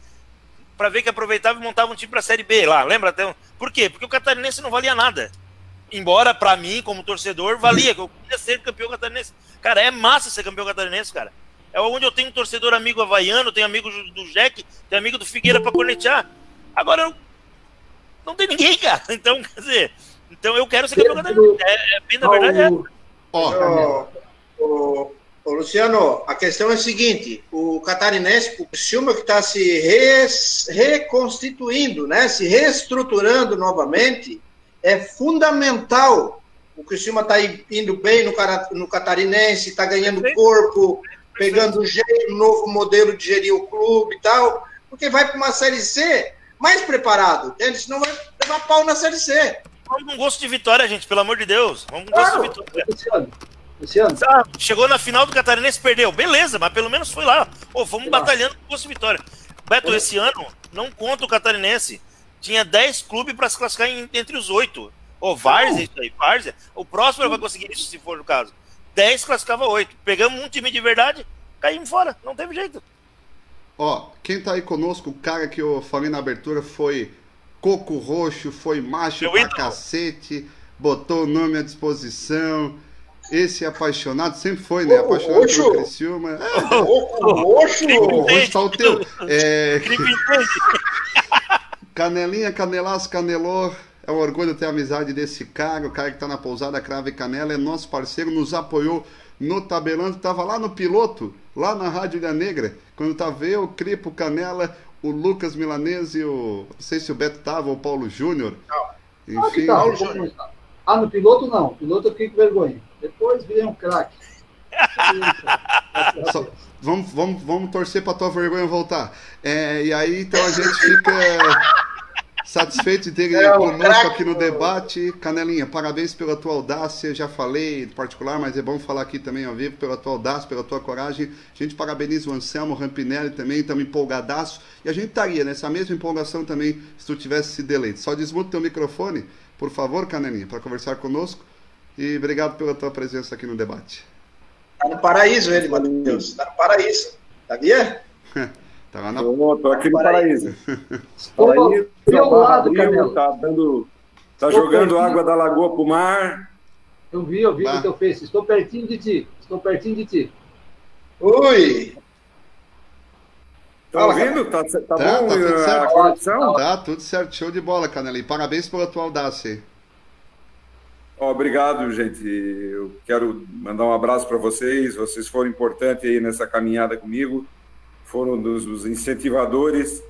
para ver que aproveitava e montava um time para a Série B lá. Lembra até? Por quê? Porque o catarinense não valia nada. Embora, para mim, como torcedor, valia. que Eu queria ser campeão catarinense. Cara, é massa ser campeão catarinense, cara. É onde eu tenho um torcedor amigo havaiano, tenho amigo do Jack, tenho amigo do Figueira para cornetear. Agora eu... não tem ninguém, cara. Então, quer dizer, então eu quero ser campeão catarinense. É, é, bem na verdade é. Ó, oh, oh, Luciano, a questão é a seguinte: o catarinense, o Criciúma que está se res, reconstituindo, né, se reestruturando novamente, é fundamental. O Criciúma está indo bem no, no catarinense, está ganhando corpo, pegando um jeito, um novo modelo de gerir o clube e tal, porque vai para uma Série C mais preparado, entende? Senão vai levar pau na Série C. Vamos com gosto de vitória, gente, pelo amor de Deus. Vamos com claro. gosto de vitória. Luciano, Luciano. chegou na final do Catarinense perdeu. Beleza, mas pelo menos foi lá. Pô, fomos batalhando com gosto de vitória. Beto, é. esse ano não conta o Catarinense. Tinha 10 clubes para se classificar entre os oito. Ô, Várzea, isso aí, Várzea. O próximo vai conseguir isso, se for o caso. 10 classificava 8. Pegamos um time de verdade, caímos fora. Não teve jeito. Ó, quem tá aí conosco, o cara que eu falei na abertura foi Coco Roxo, foi macho Meu pra ídolo. cacete, botou o nome à disposição. Esse apaixonado, sempre foi, né? Apaixonado Roxo. pelo Criciúma. É. Coco Roxo! Coco Roxo tá o teu. É... Canelinha, canelaço, canelô. É um orgulho ter a amizade desse cara, o cara que está na pousada Crave Canela, é nosso parceiro, nos apoiou no tabelando, estava lá no piloto, lá na Rádio Ilha Negra, quando estava eu, o Cripo, Canela, o Lucas Milanese, o. Não sei se o Beto estava ou o Paulo Júnior. Enfim. Ah, tá, ah, no piloto não, no piloto eu fiquei com vergonha. Depois virei um craque. Só, vamos, vamos, vamos torcer para tua vergonha voltar. É, e aí então a gente fica Satisfeito de ter É, conosco craque aqui no debate. Canelinha, parabéns pela tua audácia. Já falei em particular, mas é bom falar aqui também ao vivo pela tua audácia, pela tua coragem. A gente parabeniza o Anselmo Rampinelli também, estamos empolgadaço. E a gente estaria nessa mesma empolgação também se tu tivesse sido eleito. Só desmuta teu microfone, por favor, Canelinha, para conversar conosco. E obrigado pela tua presença aqui no debate. Tá no paraíso ele, Matheus. Tá no paraíso. Sabia? Tá lá na... Tô, tô aqui no paraíso. Estou Paraíso, do meu Barra lado, Canelo. Tá, dando, tá Estou jogando pertinho. água da lagoa pro mar. Eu vi, eu vi Bah. no teu Face. Estou pertinho de ti. Estou pertinho de ti. Ui! Tá Fala, ouvindo? Tá, tá, Tá, bom tá tudo a certo. conexão? Tá, tudo certo. Show de bola, Canelinha. Parabéns pela tua audácia aí. Obrigado, gente. Eu quero mandar um abraço para vocês. Vocês foram importantes aí nessa caminhada comigo, foram dos, dos incentivadores.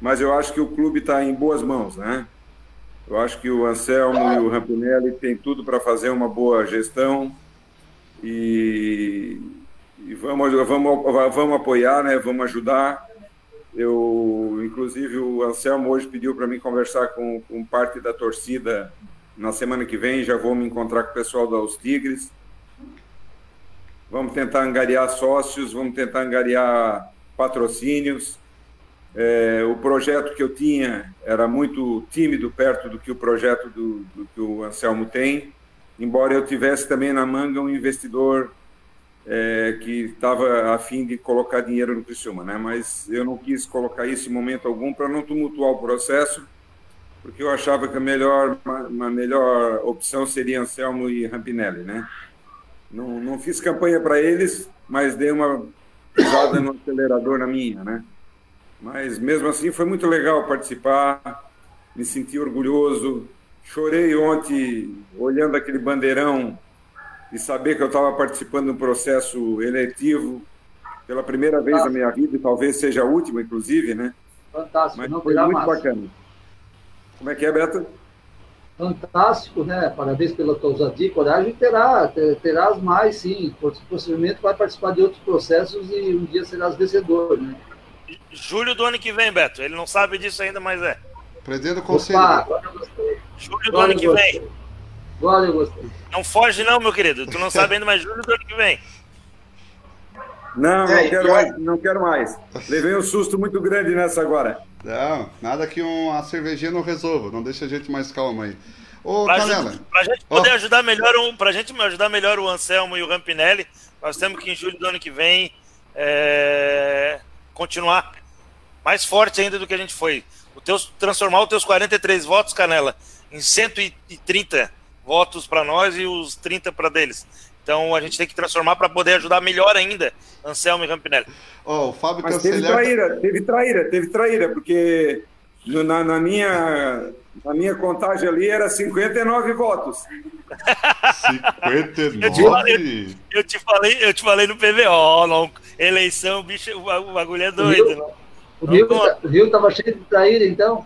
Mas eu acho que o clube está em boas mãos, né? Eu acho que o Anselmo e o Rampinelli têm tudo para fazer uma boa gestão e, e vamos, vamos, vamos apoiar, né? Vamos ajudar. Eu, inclusive, o Anselmo hoje pediu para mim conversar com, com parte da torcida na semana que vem. Já vou me encontrar com o pessoal dos Tigres. Vamos tentar angariar sócios, vamos tentar angariar patrocínios. É, o projeto que eu tinha era muito tímido perto do que o projeto do, do que o Anselmo tem, embora eu tivesse também na manga um investidor é, que estava a fim de colocar dinheiro no Criciúma, né? Mas eu não quis colocar isso em momento algum para não tumultuar o processo, porque eu achava que a melhor, uma, melhor opção seria Anselmo e Rampinelli, né? Não, não fiz campanha para eles, mas dei uma pisada no acelerador na minha, né? Mas mesmo assim foi muito legal participar, me senti orgulhoso. Chorei ontem olhando aquele bandeirão e saber que eu estava participando de um processo eletivo pela primeira vez na minha vida, e talvez seja a última, inclusive, né? Fantástico, Mas não foi muito mais. bacana. Como é que é, Beto? Fantástico, né? Parabéns pela tua ousadia e coragem. Terá, ter- terás mais, sim. Poss- Possivelmente vai participar de outros processos e um dia serás vencedor, né? Julho do ano que vem, Beto. Ele não sabe disso ainda, mas é. Presidente do conselho. Opa, agora eu gostei. Julho do ano que gostei. vem. Agora eu gostei. Não foge, não, meu querido. Tu não sabe ainda, mas julho do ano que vem. Não, não quero mais, não quero mais. Levei um susto muito grande nessa agora. Não, nada que uma cervejinha não resolva. Não deixa a gente mais calma aí. Ô, Pra, Canela. gente, pra gente poder Ó. ajudar melhor, o- pra gente ajudar melhor o Anselmo e o Rampinelli, nós temos que em julho do ano que vem é, continuar mais forte ainda do que a gente foi. O teus, transformar os teus 43 votos, Canela, em 130 votos para nós e os 30 para deles. Então a gente tem que transformar para poder ajudar melhor ainda Anselmo e Rampinelli. Ó, o Fábio Mas teve traíra, teve traíra, teve traíra, porque no- na, na minha, na minha contagem ali era 59 votos. 59. Eu te falei, eu te falei no PVO, não, eleição, bicho, o ba- o bagulho é doido. Não, O Rio, o Rio tava cheio de traíra, então?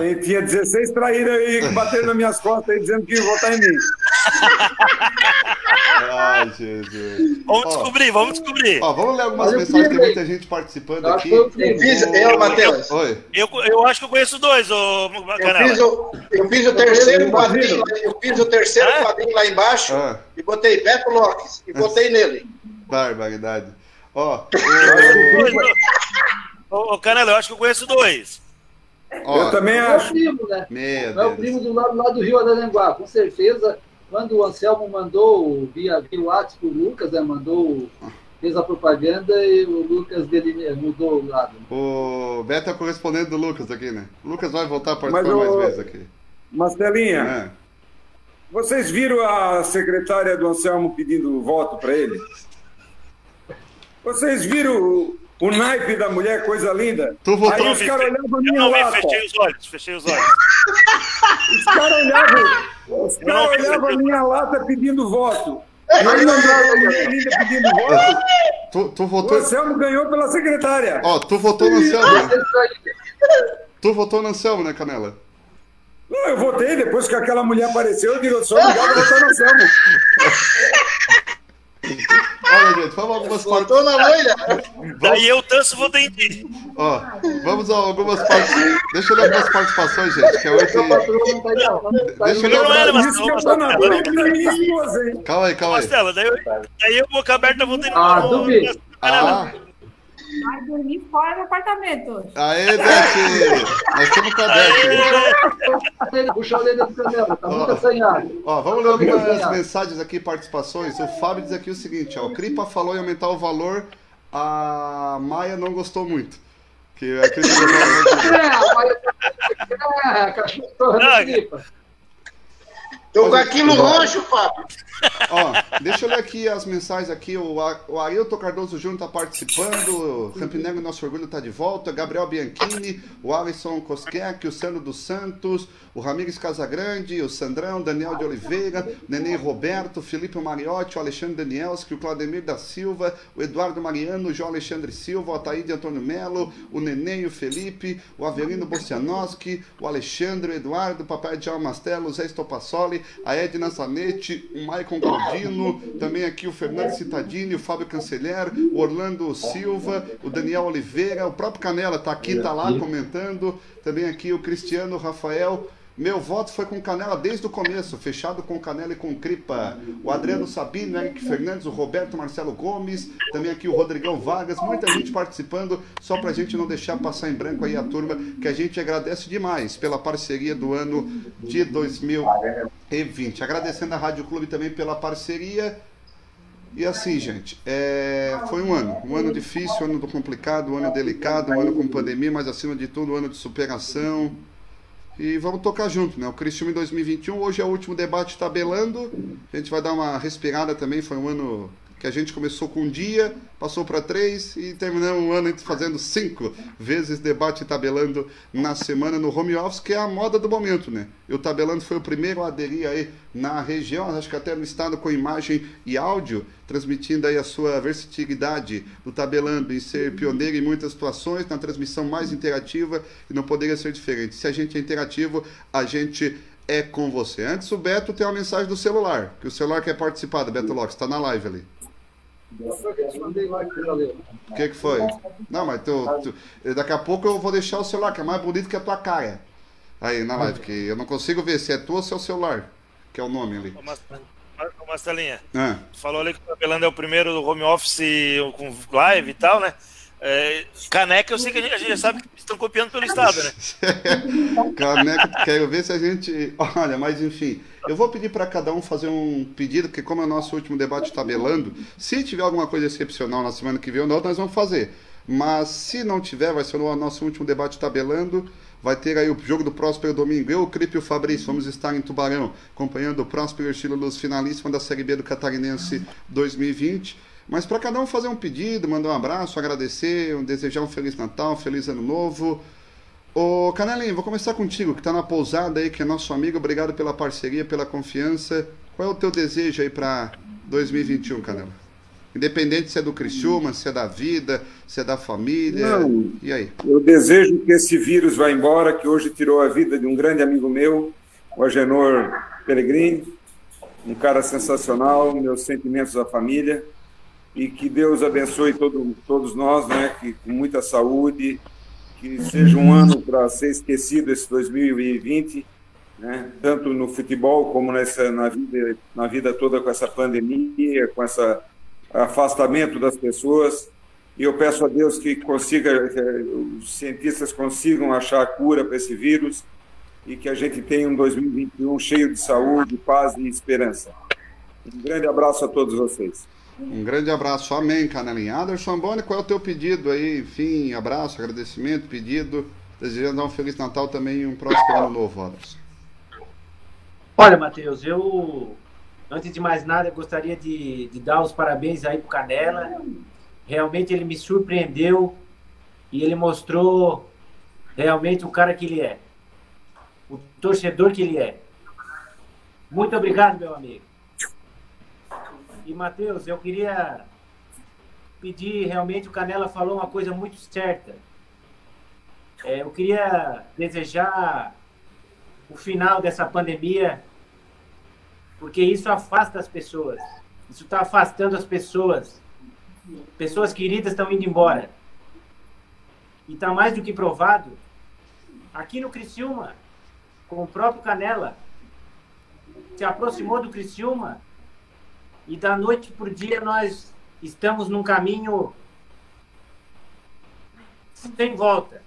Tem- tinha 16 traíras aí batendo nas minhas costas aí dizendo que ia votar em mim. Ai, Jesus. Vamos Ó, descobrir, vamos descobrir. Ó, vamos ler algumas mensagens, tem muita gente participando Eu acho aqui. Eu fiz, eu, Matheus. Oi. Eu, eu acho que eu conheço dois, ô Eu fiz, o, eu fiz o terceiro Eu quadrinho, eu fiz o terceiro É? quadrinho lá embaixo Ah, e botei Beto Lopes e botei nele. barbaridade. Ó, Dois, ô, Canela, eu acho que eu conheço dois. ó, Eu também É o acho. primo, né? Meu É o primo do lado do Rio Araranguá, com certeza. Quando o Anselmo mandou via, via WhatsApp pro Lucas, né, mandou, fez a propaganda e o Lucas dele mudou o lado. O Beto é correspondente do Lucas aqui, né? O Lucas vai voltar a participar Mas o- mais vezes aqui. Marcelinha, É. vocês viram a secretária do Anselmo pedindo voto para ele? Vocês viram o, o naipe da mulher, coisa linda? Tu votou Aí os caras olhavam a Eu minha não vi, fechei os olhos, fechei os olhos. Os caras olhavam, os olhavam a minha lata pedindo voto. E não dava mulher linda pedindo voto. Tu, tu O votou. Anselmo ganhou pela secretária. Ó, tu votou no Anselmo, né? Tu votou no Anselmo, né, Canela? Não, eu votei, depois que aquela mulher apareceu, eu digo, sou obrigado a votar no Anselmo. Olha, gente, vamos algumas Voltou na loira. Daí eu tanso vou dentir. Ó, vamos a algumas partes. Deixa eu ler algumas participações, gente, que é hoje. Deixa eu ler Não era, algumas. Calma aí, calma aí. Marcela, daí eu, daí eu boca aberta vou dentir. Ah, duvido. Ah, Vai dormir fora do apartamento. aê, Beth! Nós estamos com a Beth. Puxa a orelha do canela, tá muito assanhado. Ó, vamos ler algumas mensagens aqui, participações. O Fábio diz aqui o seguinte, ó. O Cripa falou em aumentar o valor, a Maia não gostou muito. Que a Cripa É, mas- é, cachorro torrando tripa. Tô com aquilo roxo, Fábio. Ó, deixa eu ler aqui as mensagens aqui. O, o Ailton Cardoso Júnior tá participando. O Campinegro Nosso Orgulho tá de volta. Gabriel Bianchini, o Alisson Cosquec, o Sandro dos Santos, o Ramires Casagrande, o Sandrão, Daniel de Oliveira, Nenê Roberto, Felipe Mariotti, o Alexandre Danielski, o Claudemir da Silva, o Eduardo Mariano, o João Alexandre Silva, o Ataíde Antônio Melo, o Nenê e o Felipe, o Avelino Bocianoski, o Alexandre, o Eduardo, o Papai Djalma Mastelo, o Zé Estopassoli, a Edna Zanetti, o Maicon Gordino, também aqui o Fernando Citadini, o Fábio Canceler, o Orlando Silva, o Daniel Oliveira, o próprio Canela tá aqui, tá lá comentando, também aqui o Cristiano Rafael. Meu voto foi com Canela desde o começo, fechado com Canela e com Cripa. O Adriano Sabino, Eric Fernandes, o Roberto Marcelo Gomes, também aqui o Rodrigão Vargas, muita gente participando, só pra gente não deixar passar em branco aí a turma, que a gente agradece demais pela parceria do ano de 2020. Agradecendo a Rádio Clube também pela parceria. E assim, gente, é, foi um ano, um ano difícil, um ano complicado, um ano delicado, um ano com pandemia, mas acima de tudo, um ano de superação. E vamos tocar junto, né? O Cristiúma em 2021, hoje é o último debate tabelando. A gente vai dar uma respirada também, foi um ano que a gente começou com um dia, passou para três e terminamos o ano fazendo cinco vezes debate tabelando na semana no home office, que é a moda do momento, né? E o tabelando foi o primeiro a aderir aí na região, acho que até no estado com imagem e áudio, transmitindo aí a sua versatilidade do tabelando em ser pioneiro em muitas situações, na transmissão mais interativa e não poderia ser diferente. Se a gente é interativo, a gente é com você. Antes o Beto tem uma mensagem do celular, que o celular quer participar do Beto Locks, está na live ali. O que, que foi? Não, mas tu, tu- daqui a pouco eu vou deixar o celular, que é mais bonito que a tua cara. Aí na live, que eu não consigo ver se é tu ou se é o celular, que é o nome ali. Ô, Marcelinha, Ah. tu falou ali que o Tabelando é o primeiro do home office com live e tal, né? É, caneca, eu sei que a gente, a gente já sabe que estão copiando pelo Estado, né? Caneca, quero ver se a gente. Olha, mas enfim, eu vou pedir para cada um fazer um pedido, porque como é o nosso último debate tabelando, se tiver alguma coisa excepcional na semana que vem ou não, nós vamos fazer. Mas se não tiver, vai ser o nosso último debate tabelando. Vai ter aí o jogo do Próspero domingo. Eu, o Cripe e o Fabrício vamos estar em Tubarão, acompanhando o Próspero Estilo Luz finalíssima da Série B do Catarinense 2020. Mas para cada um fazer um pedido, mandar um abraço, agradecer, um- desejar um Feliz Natal, um Feliz Ano Novo. Ô, Canelinho, vou começar contigo, que está na pousada aí, que é nosso amigo. Obrigado pela parceria, pela confiança. Qual é o teu desejo aí para 2021, Canela? Independente se é do Criciúma, se é da vida, se é da família. Não. E aí? Eu desejo que esse vírus vá embora, que hoje tirou a vida de um grande amigo meu, o Agenor Pellegrini, um cara sensacional, meus sentimentos à família, e que Deus abençoe todo, todos nós, né, que, com muita saúde, que seja um ano para ser esquecido esse 2020, né, tanto no futebol como nessa, na, vida, na vida toda com essa pandemia, com esse afastamento das pessoas. E eu peço a Deus que consiga, que os cientistas consigam achar a cura para esse vírus e que a gente tenha um 2021 cheio de saúde, paz e esperança. Um grande abraço a todos vocês. Um grande abraço. Amém, Canelinha. Anderson Boni, qual é o teu pedido aí? Enfim, abraço, agradecimento, pedido. Desejando um Feliz Natal também e um próspero ano novo, Anderson. Olha, Matheus, eu, antes de mais nada, gostaria de, de dar os parabéns aí pro Canela. Realmente ele me surpreendeu e ele mostrou realmente o cara que ele é, o torcedor que ele é. Muito obrigado, meu amigo. E, Matheus, eu queria pedir, realmente, o Canela falou uma coisa muito certa. É, eu queria desejar o final dessa pandemia, porque isso afasta as pessoas. Isso está afastando as pessoas pessoas queridas estão indo embora. E está mais do que provado, aqui no Criciúma, com o próprio Canela, se aproximou do Criciúma e da noite por dia nós estamos num caminho sem volta,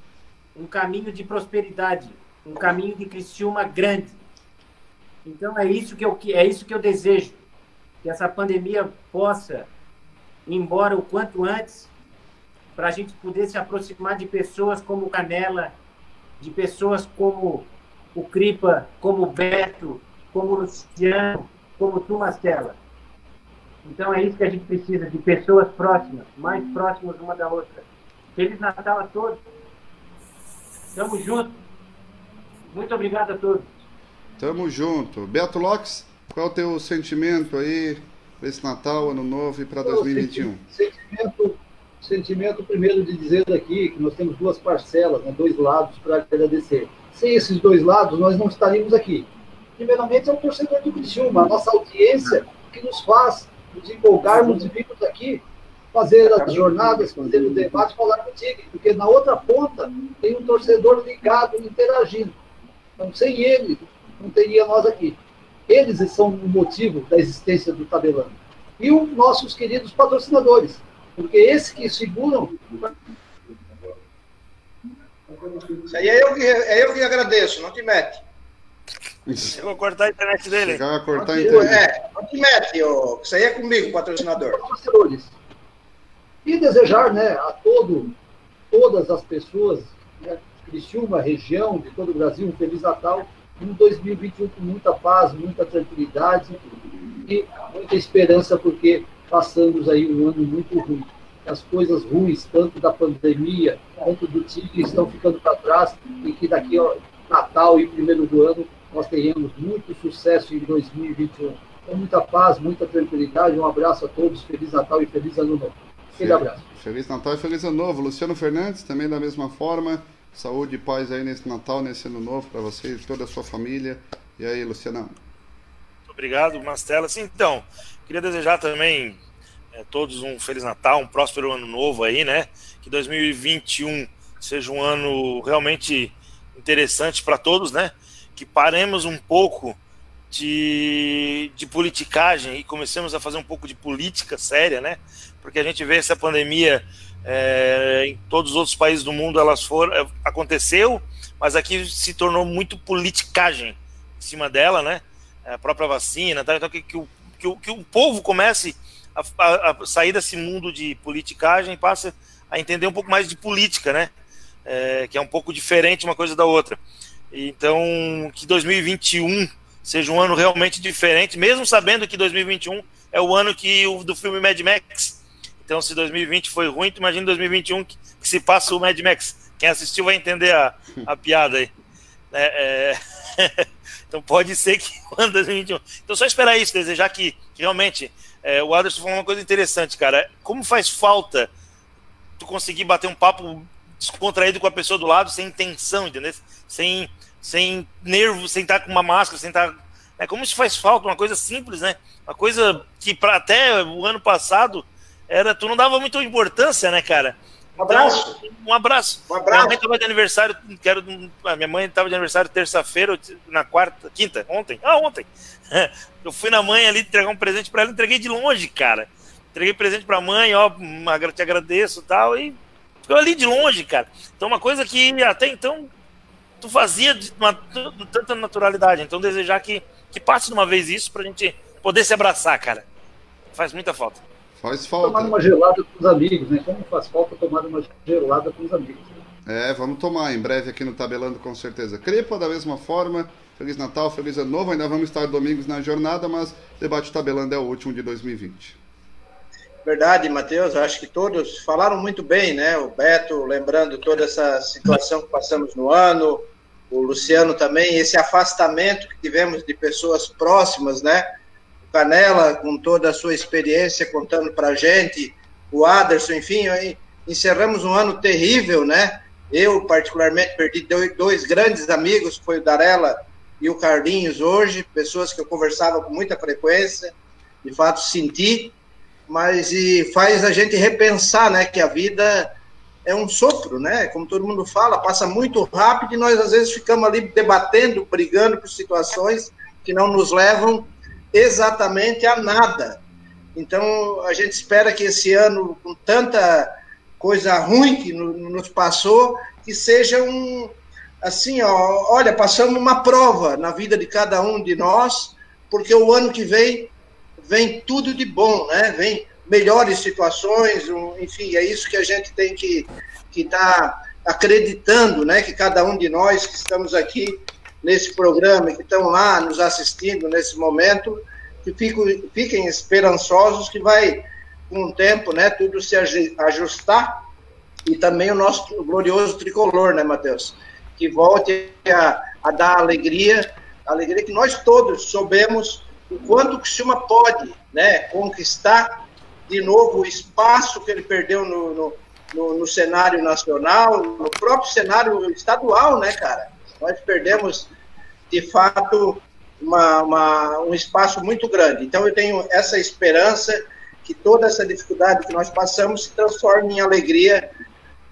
um caminho de prosperidade, um caminho de Criciúma grande. Então é isso que eu é isso que eu desejo, que essa pandemia possa ir embora o quanto antes, para a gente poder se aproximar de pessoas como Canela, de pessoas como o Cripa, como o Beto, como o Luciano, como tu, Mastela. Então é isso que a gente precisa, de pessoas próximas, mais próximas uma da outra. Feliz Natal a todos. Tamo junto. Muito obrigado a todos. Tamo junto. Beto Lopes, qual é o teu sentimento aí para esse Natal, Ano Novo e para 2021? Sentimento, sentimento, primeiro, de dizer aqui que nós temos duas parcelas, né, dois lados para agradecer. Sem esses dois lados, nós não estaríamos aqui. Primeiramente, é o torcedor do Criciúma, a nossa audiência que nos faz nos empolgarmos e virmos aqui fazer as jornadas, fazer o debate, falar contigo, porque na outra ponta tem um torcedor ligado, interagindo. Então, sem ele, não teria nós aqui. Eles são o motivo da existência do tabelão. E os nossos queridos patrocinadores, porque esses que seguram. Isso aí é eu que, é eu que agradeço, não te mete. Eu vou cortar a internet dele. Chegar a cortar a internet. É, te mete, ó. isso aí é comigo, patrocinador. Patrocinadores. E desejar né, a todo, todas as pessoas, né, Criciúma, região, de todo o Brasil, um Feliz Natal, um 2021 com muita paz, muita tranquilidade e muita esperança, porque passamos aí um ano muito ruim. As coisas ruins, tanto da pandemia quanto do Tigre, estão ficando para trás e que daqui ao Natal e primeiro do ano nós tenhamos muito sucesso em 2021. Com muita paz, muita tranquilidade. Um abraço a todos, Feliz Natal e Feliz Ano Novo. Aquele abraço. Feliz Natal e Feliz Ano Novo. Luciano Fernandes, também da mesma forma. Saúde e paz aí nesse Natal, nesse Ano Novo para você e toda a sua família. E aí, Luciano? Obrigado, Mastela. Sim, então, queria desejar também é, todos um Feliz Natal, um próspero Ano Novo aí, né? Que 2021 seja um ano realmente interessante para todos, né? Que paremos um pouco de, de politicagem e comecemos a fazer um pouco de política séria, né? Porque a gente vê essa pandemia é, em todos os outros países do mundo, elas foram, é, aconteceu, mas aqui se tornou muito politicagem em cima dela, né? A própria vacina, tá? então que, que, o, que, o, que o povo comece a, a, a sair desse mundo de politicagem e passe a entender um pouco mais de política, né? É, que é um pouco diferente uma coisa da outra. Então, que 2021 seja um ano realmente diferente, mesmo sabendo que 2021 é o ano que o do filme Mad Max. Então, se 2020 foi ruim, imagina 2021 que, que se passa o Mad Max. Quem assistiu vai entender a, a piada aí. É, é... então, pode ser que o ano 2021. Então, só esperar isso, desejar que, que realmente. É, o Aderson falou uma coisa interessante, cara. Como faz falta tu conseguir bater um papo descontraído com a pessoa do lado, sem intenção, entendeu? Sem, sem nervo, sem estar com uma máscara, sem estar. É como isso faz falta, uma coisa simples, né? Uma coisa que para até o ano passado era, tu não dava muita importância, né, cara? Um abraço. Então, um abraço. Um abraço. Minha mãe estava de aniversário, quero, a minha mãe estava de aniversário terça-feira, na quarta, quinta, ontem. Ah, ontem. Eu fui na mãe ali entregar um presente para ela, entreguei de longe, cara. Entreguei presente para a mãe, ó, te agradeço e tal, e ficou ali de longe, cara. Então, uma coisa que até então tu fazia de, uma, de tanta naturalidade. Então, desejar que, que passe de uma vez isso pra gente poder se abraçar, cara. Faz muita falta. Faz falta. Tomar uma gelada com os amigos, né? Como faz falta tomar uma gelada com os amigos. É, vamos tomar em breve aqui no Tabelando, com certeza. Crepa, da mesma forma. Feliz Natal, feliz Ano Novo. Ainda vamos estar domingos na jornada, mas debate Tabelando é o último de 2020. Verdade, Matheus. Acho que todos falaram muito bem, né? O Beto, lembrando toda essa situação que passamos no ano, o Luciano também, esse afastamento que tivemos de pessoas próximas, né? O Canela, com toda a sua experiência, contando para a gente, o Aderson, enfim, encerramos um ano terrível, né? Eu, particularmente, perdi dois, dois grandes amigos, foi o Darela e o Carlinhos hoje, pessoas que eu conversava com muita frequência, de fato senti, mas e faz a gente repensar, né, que a vida é um sopro, né? Como todo mundo fala, passa muito rápido e nós às vezes ficamos ali debatendo, brigando por situações que não nos levam exatamente a nada. Então a gente espera que esse ano, com tanta coisa ruim que nos passou, que seja um assim, ó, olha, passamos uma prova na vida de cada um de nós, porque o ano que vem vem tudo de bom, né? Vem melhores situações, enfim, é isso que a gente tem que estar tá acreditando, né? Que cada um de nós que estamos aqui nesse programa, que estão lá nos assistindo nesse momento, que fiquem, fiquem esperançosos que vai com o tempo, né? Tudo se ajustar e também o nosso glorioso tricolor, né, Matheus? Que volte a, a dar alegria, alegria que nós todos soubemos o quanto o Criciúma pode né, conquistar de novo o espaço que ele perdeu no, no, no, no, cenário nacional, no próprio cenário estadual, né, cara? Nós perdemos, de fato, uma, uma, um espaço muito grande. Então, eu tenho essa esperança que toda essa dificuldade que nós passamos se transforme em alegria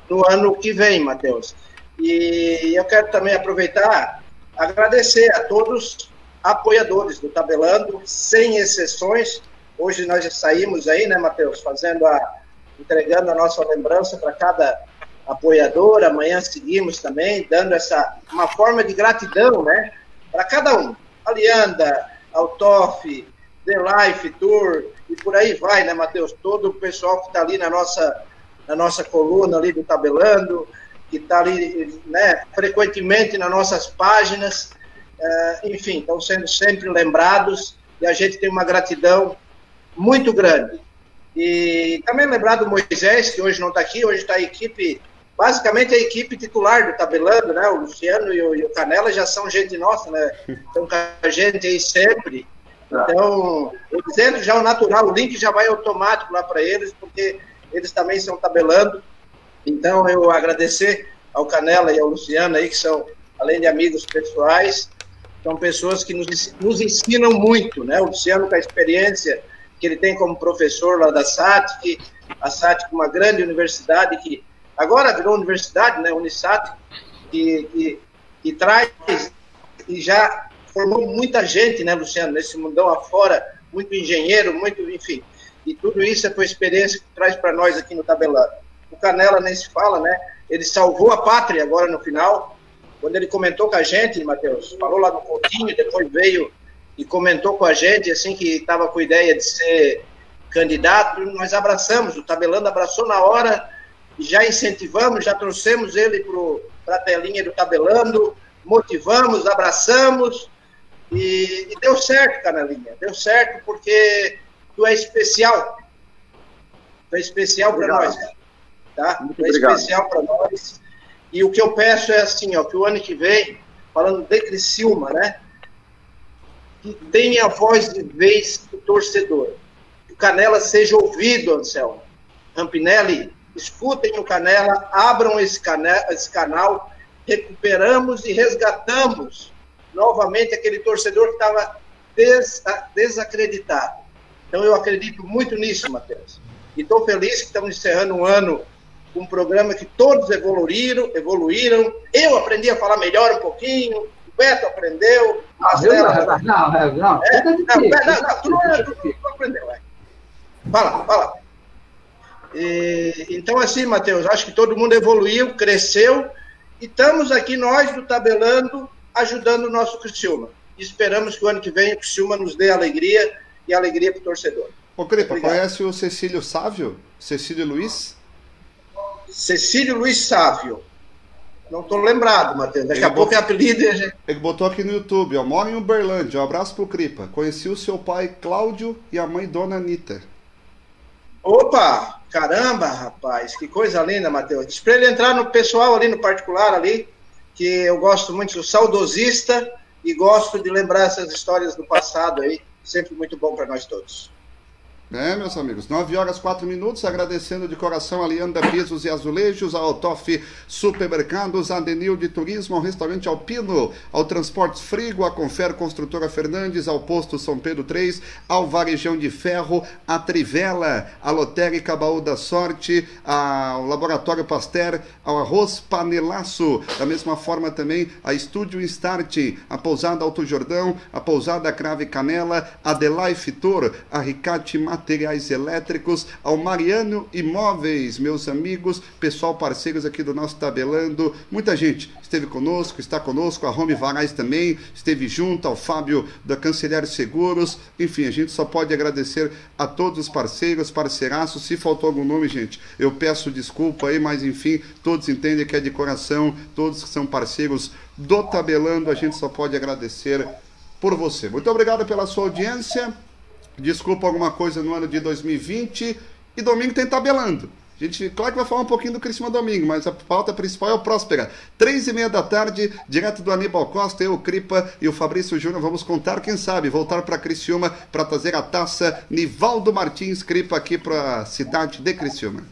no ano que vem, Matheus. E eu quero também aproveitar, agradecer a todos apoiadores do Tabelando, sem exceções. Hoje nós já saímos aí, né, Matheus, fazendo a entregando a nossa lembrança para cada apoiador. Amanhã seguimos também dando essa uma forma de gratidão, né, para cada um. Alianda, Altoff, The Life Tour e por aí vai, né, Matheus? Todo o pessoal que está ali na nossa na nossa coluna ali do Tabelando, que está ali, né, frequentemente nas nossas páginas enfim, estão sendo sempre lembrados e a gente tem uma gratidão muito grande. E também lembrar do Moisés, que hoje não está aqui, hoje está a equipe, basicamente a equipe titular do Tabelando, né? O Luciano e o, e o Canela já são gente nossa, né? Estão com a gente aí sempre. Então, dizendo já o natural, o link já vai automático lá para eles, porque eles também são tabelando. Então, eu agradecer ao Canela e ao Luciano aí, que são, além de amigos pessoais, são pessoas que nos, nos ensinam muito, né? O Luciano, com a experiência que ele tem como professor lá da SATIC, a SATIC, uma grande universidade que agora virou universidade, né? Unisat, que, que, que traz e já formou muita gente, né, Luciano, nesse mundão afora, muito engenheiro, muito, enfim. E tudo isso é a tua experiência que traz para nós aqui no Tabelando. O Canela nem se fala, né? Ele salvou a pátria agora no final, quando ele comentou com a gente, Matheus, falou lá no Coutinho, depois veio e comentou com a gente, assim, que estava com a ideia de ser candidato, nós abraçamos, o Tabelando abraçou na hora, já incentivamos, já trouxemos ele para a telinha do Tabelando, motivamos, abraçamos, e, e deu certo, Canelinha, deu certo porque tu é especial, tu é especial para nós, tá? Muito tu é obrigado. especial para nós, e o que eu peço é assim, ó, que o ano que vem, falando de Criciúma, né? Que tenha a voz de vez do torcedor. Que o Canela seja ouvido, Anselmo. Rampinelli, escutem o Canela, abram esse, esse canal, recuperamos e resgatamos novamente aquele torcedor que estava des, desacreditado. Então eu acredito muito nisso, Matheus. E estou feliz que estamos encerrando um ano um programa que todos evoluíram, evoluíram. Eu aprendi a falar melhor um pouquinho, o Beto aprendeu. Ah, não, não, não, não, é, não, não, não, tu não, tu, tu aprendeu, é. Fala, fala. E, então, assim, Matheus, acho que todo mundo evoluiu, cresceu, e estamos aqui nós do Tabelando ajudando o nosso Criciúma. Esperamos que o ano que vem o Criciúma nos dê alegria e alegria para o torcedor. Ô, Cripa, conhece o Cecílio Sávio? Cecílio Luiz? Cecílio Luiz Sávio. Não estou lembrado, Matheus. Daqui ele a botou, pouco é apelido. Gente... Ele botou aqui no YouTube, ó. Mora em Uberlândia. Um abraço pro Cripa. Conheci o seu pai Cláudio e a mãe Dona Anitta. Opa! Caramba, rapaz, que coisa linda, Matheus. Diz para ele entrar no pessoal ali, no particular ali, que eu gosto muito, sou saudosista e gosto de lembrar essas histórias do passado aí. Sempre muito bom para nós todos. É, meus amigos, 9 horas 4 minutos, agradecendo de coração a Lianda Pisos e Azulejos, ao Toff Supermercados, a Denil de Turismo, ao Restaurante Alpino, ao Transportes Frigo, a Confer Construtora Fernandes, ao Posto São Pedro 3, ao Varejão de Ferro, a Trivela, a Lotérica Baú da Sorte, ao Laboratório Pasteur, ao Arroz Panelaço, da mesma forma também a Estúdio Start, a Pousada Alto Jordão, a Pousada Crave Canela, a Delife Tour, a Ricate Materiais Elétricos, ao Mariano Imóveis, meus amigos, pessoal parceiros aqui do nosso Tabelando, muita gente esteve conosco, está conosco, a Rome Varais também esteve junto, ao Fábio da Cancelária Seguros, enfim, a gente só pode agradecer a todos os parceiros, parceiraços, se faltou algum nome, gente, eu peço desculpa aí, mas enfim, todos entendem que é de coração, todos que são parceiros do Tabelando, a gente só pode agradecer por você. Muito obrigado pela sua audiência. Desculpa alguma coisa no ano de 2020. E domingo tem tabelando. A gente, claro que vai falar um pouquinho do Criciúma domingo, mas a pauta principal é o Próspera. Três e meia da tarde, direto do Aníbal Costa, eu, Cripa e o Fabrício Júnior vamos contar, quem sabe, voltar para Criciúma para trazer a taça Nivaldo Martins Cripa aqui para a cidade de Criciúma.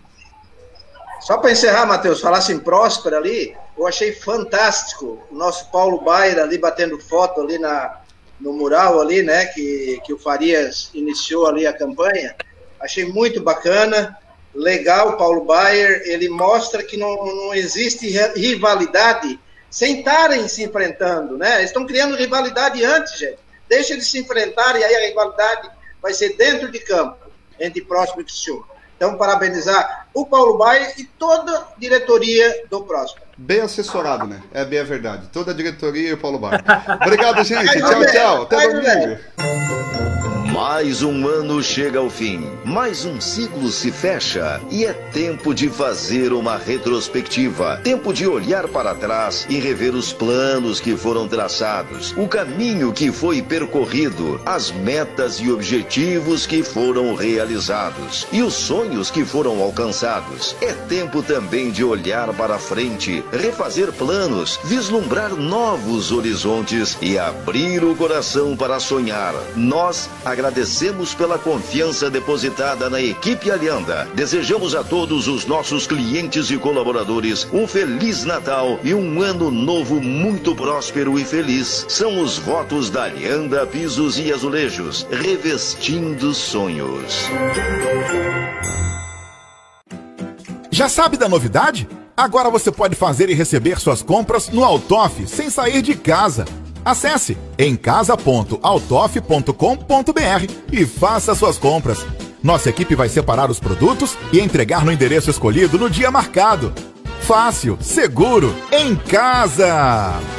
Só para encerrar, Matheus, falasse em Próspera ali, eu achei fantástico o nosso Paulo Baira ali batendo foto ali na, no mural ali, né, que, que o Farias iniciou ali a campanha. Achei muito bacana, legal, Paulo Baier, ele mostra que não, não existe rivalidade sem estarem se enfrentando, né? Eles estão criando rivalidade antes, gente. Deixa eles se enfrentarem e aí a rivalidade vai ser dentro de campo, entre próximo e Cristiúma. Então, parabenizar o Paulo Baier e toda a diretoria do Próximo. Bem assessorado, né? É bem a verdade. Toda a diretoria e o Paulo Baier. Obrigado, gente. tchau, tchau. Até domingo. Mais um ano chega ao fim, mais um ciclo se fecha. E é tempo de fazer uma retrospectiva. Tempo de olhar para trás e rever os planos que foram traçados, o caminho que foi percorrido, as metas e objetivos que foram realizados. E os sonhos que foram alcançados. É tempo também de olhar para frente, refazer planos, vislumbrar novos horizontes. E abrir o coração para sonhar. Nós agradecemos pela confiança depositada na equipe Alianda. Desejamos a todos os nossos clientes e colaboradores um feliz Natal e um ano novo muito próspero e feliz. São os votos da Alianda Pisos e Azulejos, revestindo sonhos. Já sabe da novidade? Agora você pode fazer e receber suas compras no Altoff sem sair de casa. Acesse emcasa.autof.com.br e faça suas compras. Nossa equipe vai separar os produtos e entregar no endereço escolhido no dia marcado. Fácil, seguro, em casa!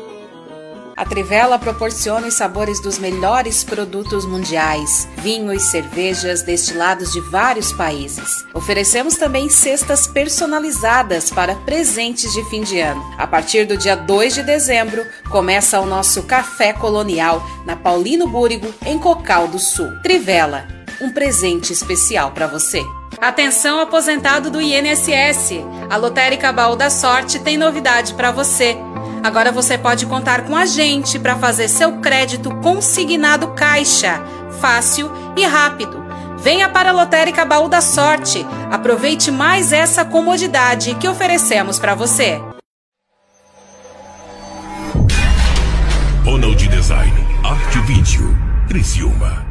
A Trivela proporciona os sabores dos melhores produtos mundiais, vinhos, cervejas destilados de vários países. Oferecemos também cestas personalizadas para presentes de fim de ano. A partir do dia 2 de dezembro, começa o nosso Café Colonial na Paulino Búrigo, em Cocal do Sul. Trivela, um presente especial para você. Atenção aposentado do INSS. A Lotérica Baú da Sorte tem novidade para você. Agora você pode contar com a gente para fazer seu crédito consignado caixa, fácil e rápido. Venha para a Lotérica Baú da Sorte. Aproveite mais essa comodidade que oferecemos para você. Ronald Design, Arte Vídeo, Criciúma.